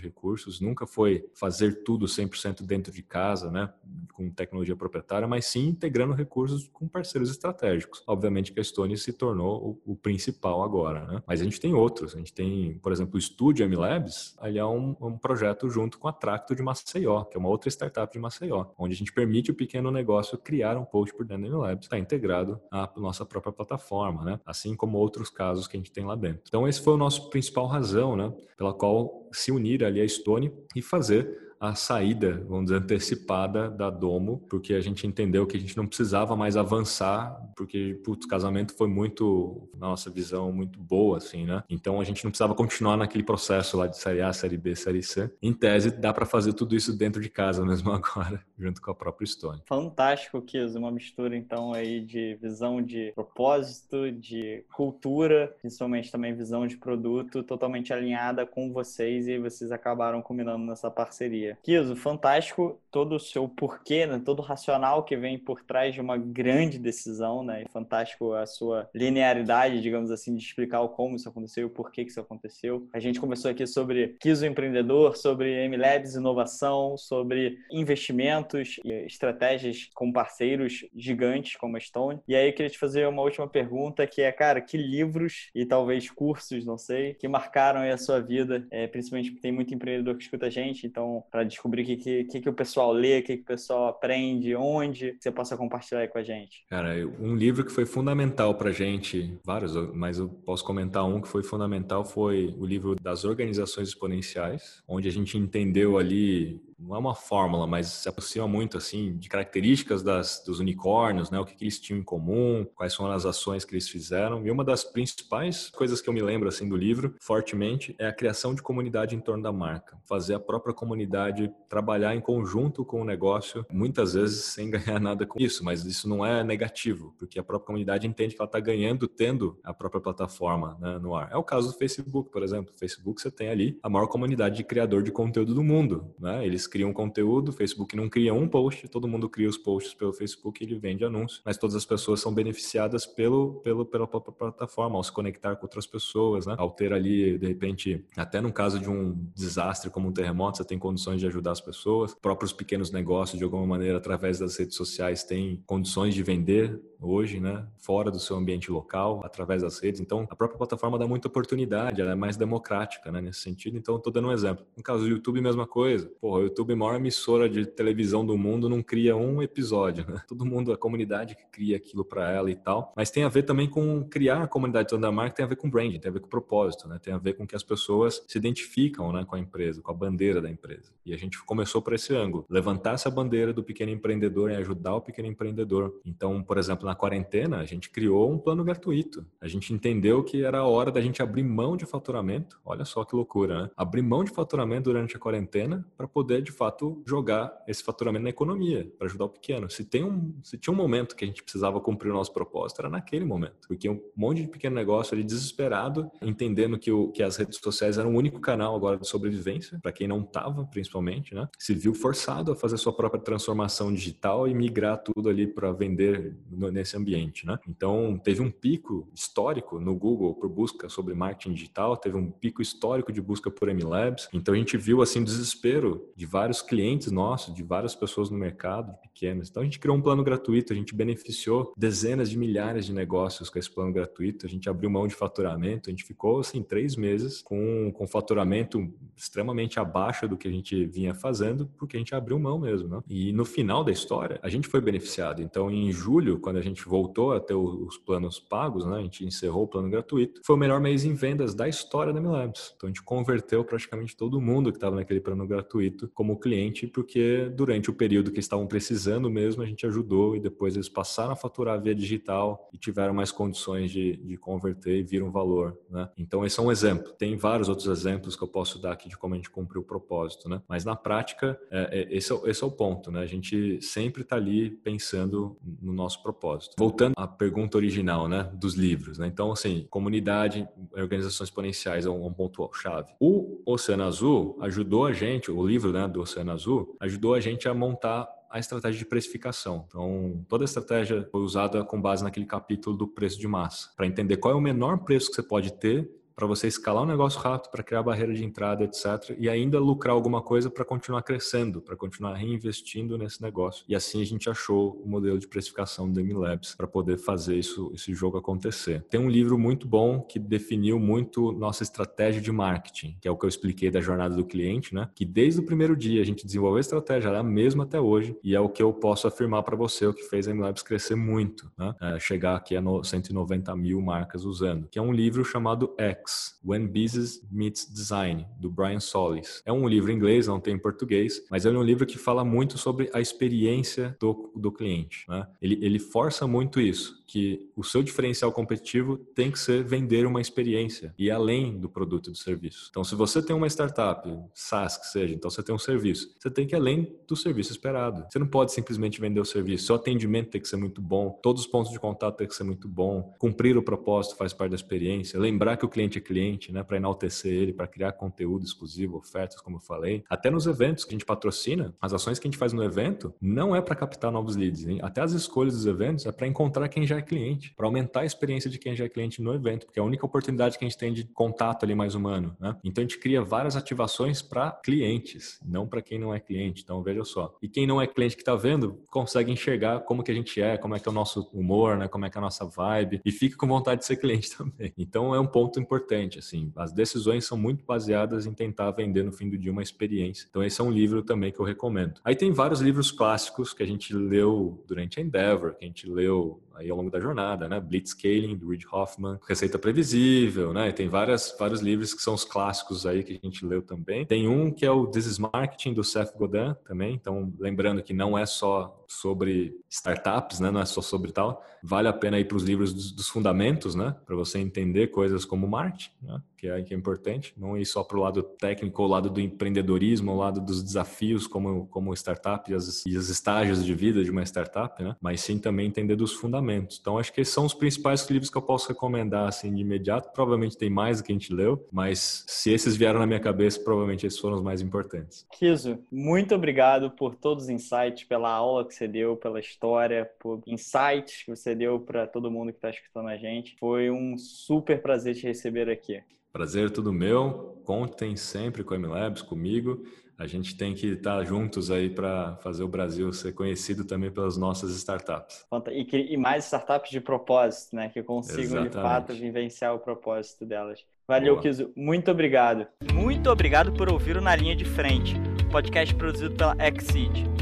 recursos, nunca foi fazer tudo 100% dentro de casa, né? Com tecnologia proprietária, mas sim integrando recursos com parceiros estratégicos. Obviamente que a Stone se tornou o, o principal agora, né? Mas a gente tem outros, a gente tem, por exemplo, o estúdio MLabs, ali é um um, projeto junto com a Tracto de Maceió, que é uma outra startup de Maceió, onde a gente permite o pequeno negócio criar um post por dentro do Labs, está integrado à nossa própria plataforma, né? Assim como outros casos que a gente tem lá dentro. Então, esse foi o nosso principal razão, né? Pela qual se unir ali a Stone e fazer a saída, vamos dizer, antecipada da Domo, porque a gente entendeu que a gente não precisava mais avançar, porque, putz, o casamento foi muito, na nossa visão, muito boa, assim, né? Então a gente não precisava continuar naquele processo lá de série A, série B, série C. Em tese, dá para fazer tudo isso dentro de casa mesmo (laughs) agora, junto com a própria Stone. Fantástico, Kiz, uma mistura, então, aí de visão de propósito, de cultura, principalmente também visão de produto, totalmente alinhada com vocês e vocês acabaram combinando nessa parceria. Kiso, fantástico todo o seu porquê, né? todo o racional que vem por trás de uma grande decisão, né? E fantástico a sua linearidade, digamos assim, de explicar o como isso aconteceu e o porquê que isso aconteceu. A gente conversou aqui sobre Kiso empreendedor, sobre MLabs inovação, sobre investimentos e estratégias com parceiros gigantes como a Stone. E aí eu queria te fazer uma última pergunta que é, cara, que livros e talvez cursos, não sei, que marcaram a sua vida, é, principalmente porque tem muito empreendedor que escuta a gente, então descobrir o que, que, que, o pessoal lê, o que, que o pessoal aprende, onde você possa compartilhar aí com a gente. Cara, um livro que foi fundamental para gente, vários, mas eu posso comentar um que foi fundamental, foi o livro das organizações exponenciais, onde a gente entendeu ali não é uma fórmula, mas se aproxima muito assim de características das, dos unicórnios, né? O que, que, eles tinham em comum, quais são as ações que eles fizeram. E uma das principais coisas que eu me lembro assim do livro, fortemente, é a criação de comunidade em torno da marca, fazer a própria comunidade trabalhar em conjunto com o negócio, muitas vezes sem (laughs) ganhar nada com isso, mas isso não é negativo, porque a própria comunidade entende que ela está ganhando tendo a própria plataforma né, no ar. É o caso do Facebook, por exemplo. No Facebook você tem ali a maior comunidade de criador de conteúdo do mundo, né? Eles criam conteúdo, o Facebook não cria um post, todo mundo cria os posts pelo Facebook ele vende anúncio, mas todas as pessoas são beneficiadas pelo, pelo, pela própria plataforma, ao se conectar com outras pessoas, né? Ao ter ali, de repente, até no caso de um desastre como um terremoto, você tem condições de ajudar as pessoas, próprios pequenos negócios, de alguma maneira, através das redes sociais, têm condições de vender hoje, né? Fora do seu ambiente local, através das redes. Então, a própria plataforma dá muita oportunidade, ela é mais democrática, né? Nesse sentido. Então, estou dando um exemplo. No caso do YouTube, mesma coisa. Porra, o YouTube, maior emissora de televisão do mundo, não cria um episódio, né? Todo mundo, a comunidade que cria aquilo para ela e tal. Mas tem a ver também com criar a comunidade toda da marca, tem a ver com branding, tem a ver com propósito, né? Tem a ver com que as pessoas se identificam, né? Com a empresa, com a bandeira da empresa. E a gente começou por esse ângulo. Levantar essa bandeira do pequeno empreendedor e ajudar o pequeno empreendedor. Então, por exemplo, na quarentena, a gente criou um plano gratuito. A gente entendeu que era a hora da gente abrir mão de faturamento. Olha só que loucura, né? Abrir mão de faturamento durante a quarentena para poder, de fato, jogar esse faturamento na economia, para ajudar o pequeno. Se, tem um, se tinha um momento que a gente precisava cumprir o nosso propósito, era naquele momento. Porque um monte de pequeno negócio ali desesperado, entendendo que, o, que as redes sociais eram o único canal agora de sobrevivência, para quem não estava, principalmente, né? Se viu forçado a fazer sua própria transformação digital e migrar tudo ali para vender nesse ambiente, né? Então, teve um pico histórico no Google por busca sobre marketing digital, teve um pico histórico de busca por MLabs. Então, a gente viu assim desespero de vários clientes nossos, de várias pessoas no mercado, de pequenas. Então, a gente criou um plano gratuito, a gente beneficiou dezenas de milhares de negócios com esse plano gratuito. A gente abriu mão de faturamento, a gente ficou assim três meses com com faturamento extremamente abaixo do que a gente vinha fazendo, porque a gente abriu mão mesmo, né? E no final da história, a gente foi beneficiado. Então, em julho, quando a gente gente voltou a ter os planos pagos, né? A gente encerrou o plano gratuito. Foi o melhor mês em vendas da história da Milabs. Então a gente converteu praticamente todo mundo que estava naquele plano gratuito como cliente, porque durante o período que estavam precisando mesmo, a gente ajudou e depois eles passaram a faturar via digital e tiveram mais condições de, de converter e viram valor, né? Então esse é um exemplo. Tem vários outros exemplos que eu posso dar aqui de como a gente cumpriu o propósito, né? Mas na prática, é, é, esse, é, esse é o ponto, né? A gente sempre está ali pensando no nosso propósito. Voltando à pergunta original, né? Dos livros, né? Então, assim, comunidade, organizações exponenciais é um ponto chave. O Oceano Azul ajudou a gente, o livro né, do Oceano Azul ajudou a gente a montar a estratégia de precificação. Então, toda a estratégia foi usada com base naquele capítulo do preço de massa, para entender qual é o menor preço que você pode ter para você escalar um negócio rápido, para criar barreira de entrada, etc. E ainda lucrar alguma coisa para continuar crescendo, para continuar reinvestindo nesse negócio. E assim a gente achou o modelo de precificação do MLabs para poder fazer isso, esse jogo acontecer. Tem um livro muito bom que definiu muito nossa estratégia de marketing, que é o que eu expliquei da jornada do cliente, né? Que desde o primeiro dia a gente desenvolveu a estratégia, ela é a mesma até hoje, e é o que eu posso afirmar para você, o que fez a MLabs crescer muito, né? É, chegar aqui a 190 mil marcas usando, que é um livro chamado X When Business Meets Design, do Brian Solis. É um livro em inglês, não tem em português, mas é um livro que fala muito sobre a experiência do, do cliente. Né? Ele, ele força muito isso que o seu diferencial competitivo tem que ser vender uma experiência e além do produto e do serviço. Então, se você tem uma startup, SaaS que seja, então você tem um serviço, você tem que ir além do serviço esperado. Você não pode simplesmente vender o serviço. Seu atendimento tem que ser muito bom, todos os pontos de contato tem que ser muito bom, cumprir o propósito faz parte da experiência, lembrar que o cliente é cliente, né, para enaltecer ele, para criar conteúdo exclusivo, ofertas, como eu falei. Até nos eventos que a gente patrocina, as ações que a gente faz no evento não é para captar novos leads, hein? até as escolhas dos eventos é para encontrar quem já é cliente, para aumentar a experiência de quem já é cliente no evento, porque é a única oportunidade que a gente tem de contato ali mais humano, né? Então a gente cria várias ativações para clientes, não para quem não é cliente. Então veja só. E quem não é cliente que está vendo, consegue enxergar como que a gente é, como é que é o nosso humor, né? Como é que é a nossa vibe e fica com vontade de ser cliente (laughs) também. Então é um ponto importante, assim. As decisões são muito baseadas em tentar vender no fim do dia uma experiência. Então esse é um livro também que eu recomendo. Aí tem vários livros clássicos que a gente leu durante a Endeavor, que a gente leu aí ao longo da jornada, né? Blitzscaling, do Reid Hoffman, Receita Previsível, né? E tem várias, vários livros que são os clássicos aí que a gente leu também. Tem um que é o This is Marketing, do Seth Godin também. Então, lembrando que não é só sobre startups, né? Não é só sobre tal. Vale a pena ir para os livros dos, dos, fundamentos, né? Para você entender coisas como marketing, né? que, é, que é importante. Não ir só para o lado técnico, o lado do empreendedorismo, o lado dos desafios como, como startup e, as, e os estágios de vida de uma startup, né? Mas sim também entender dos fundamentos. Então, acho que esses são os principais livros que eu posso recomendar assim de imediato. Provavelmente tem mais do que a gente leu, mas se esses vieram na minha cabeça, provavelmente esses foram os mais importantes. Kiso, muito obrigado por todos os insights, pela aula que você deu, pela história, por insights que você deu para todo mundo que está escutando a gente. Foi um super prazer te receber aqui. Prazer tudo meu. Contem sempre com a MLabs, comigo. A gente tem que estar juntos aí para fazer o Brasil ser conhecido também pelas nossas startups. E, mais startups de propósito, né? Que consigam Exatamente. de fato vivenciar o propósito delas. Valeu, Kizu. Muito obrigado. Muito obrigado por ouvir o Na Linha de Frente, podcast produzido pela Exceed.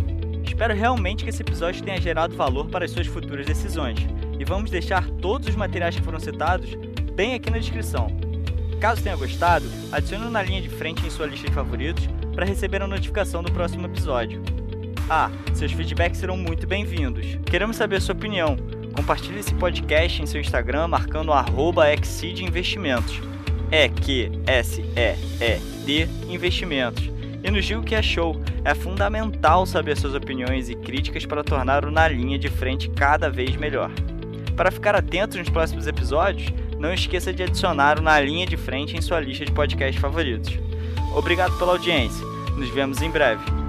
Espero realmente que esse episódio tenha gerado valor para as suas futuras decisões. E vamos deixar todos os materiais que foram citados bem aqui na descrição. Caso tenha gostado, adicione na linha de frente em sua lista de favoritos para receber a notificação do próximo episódio. Ah, seus feedbacks serão muito bem-vindos. Queremos saber a sua opinião. Compartilhe esse podcast em seu Instagram marcando arroba Investimentos. É Q S E E D Investimentos e nos diga o que achou. É fundamental saber suas opiniões e críticas para tornar o Na Linha de Frente cada vez melhor. Para ficar atento nos próximos episódios, não esqueça de adicionar o Na Linha de Frente em sua lista de podcasts favoritos. Obrigado pela audiência. Nos vemos em breve.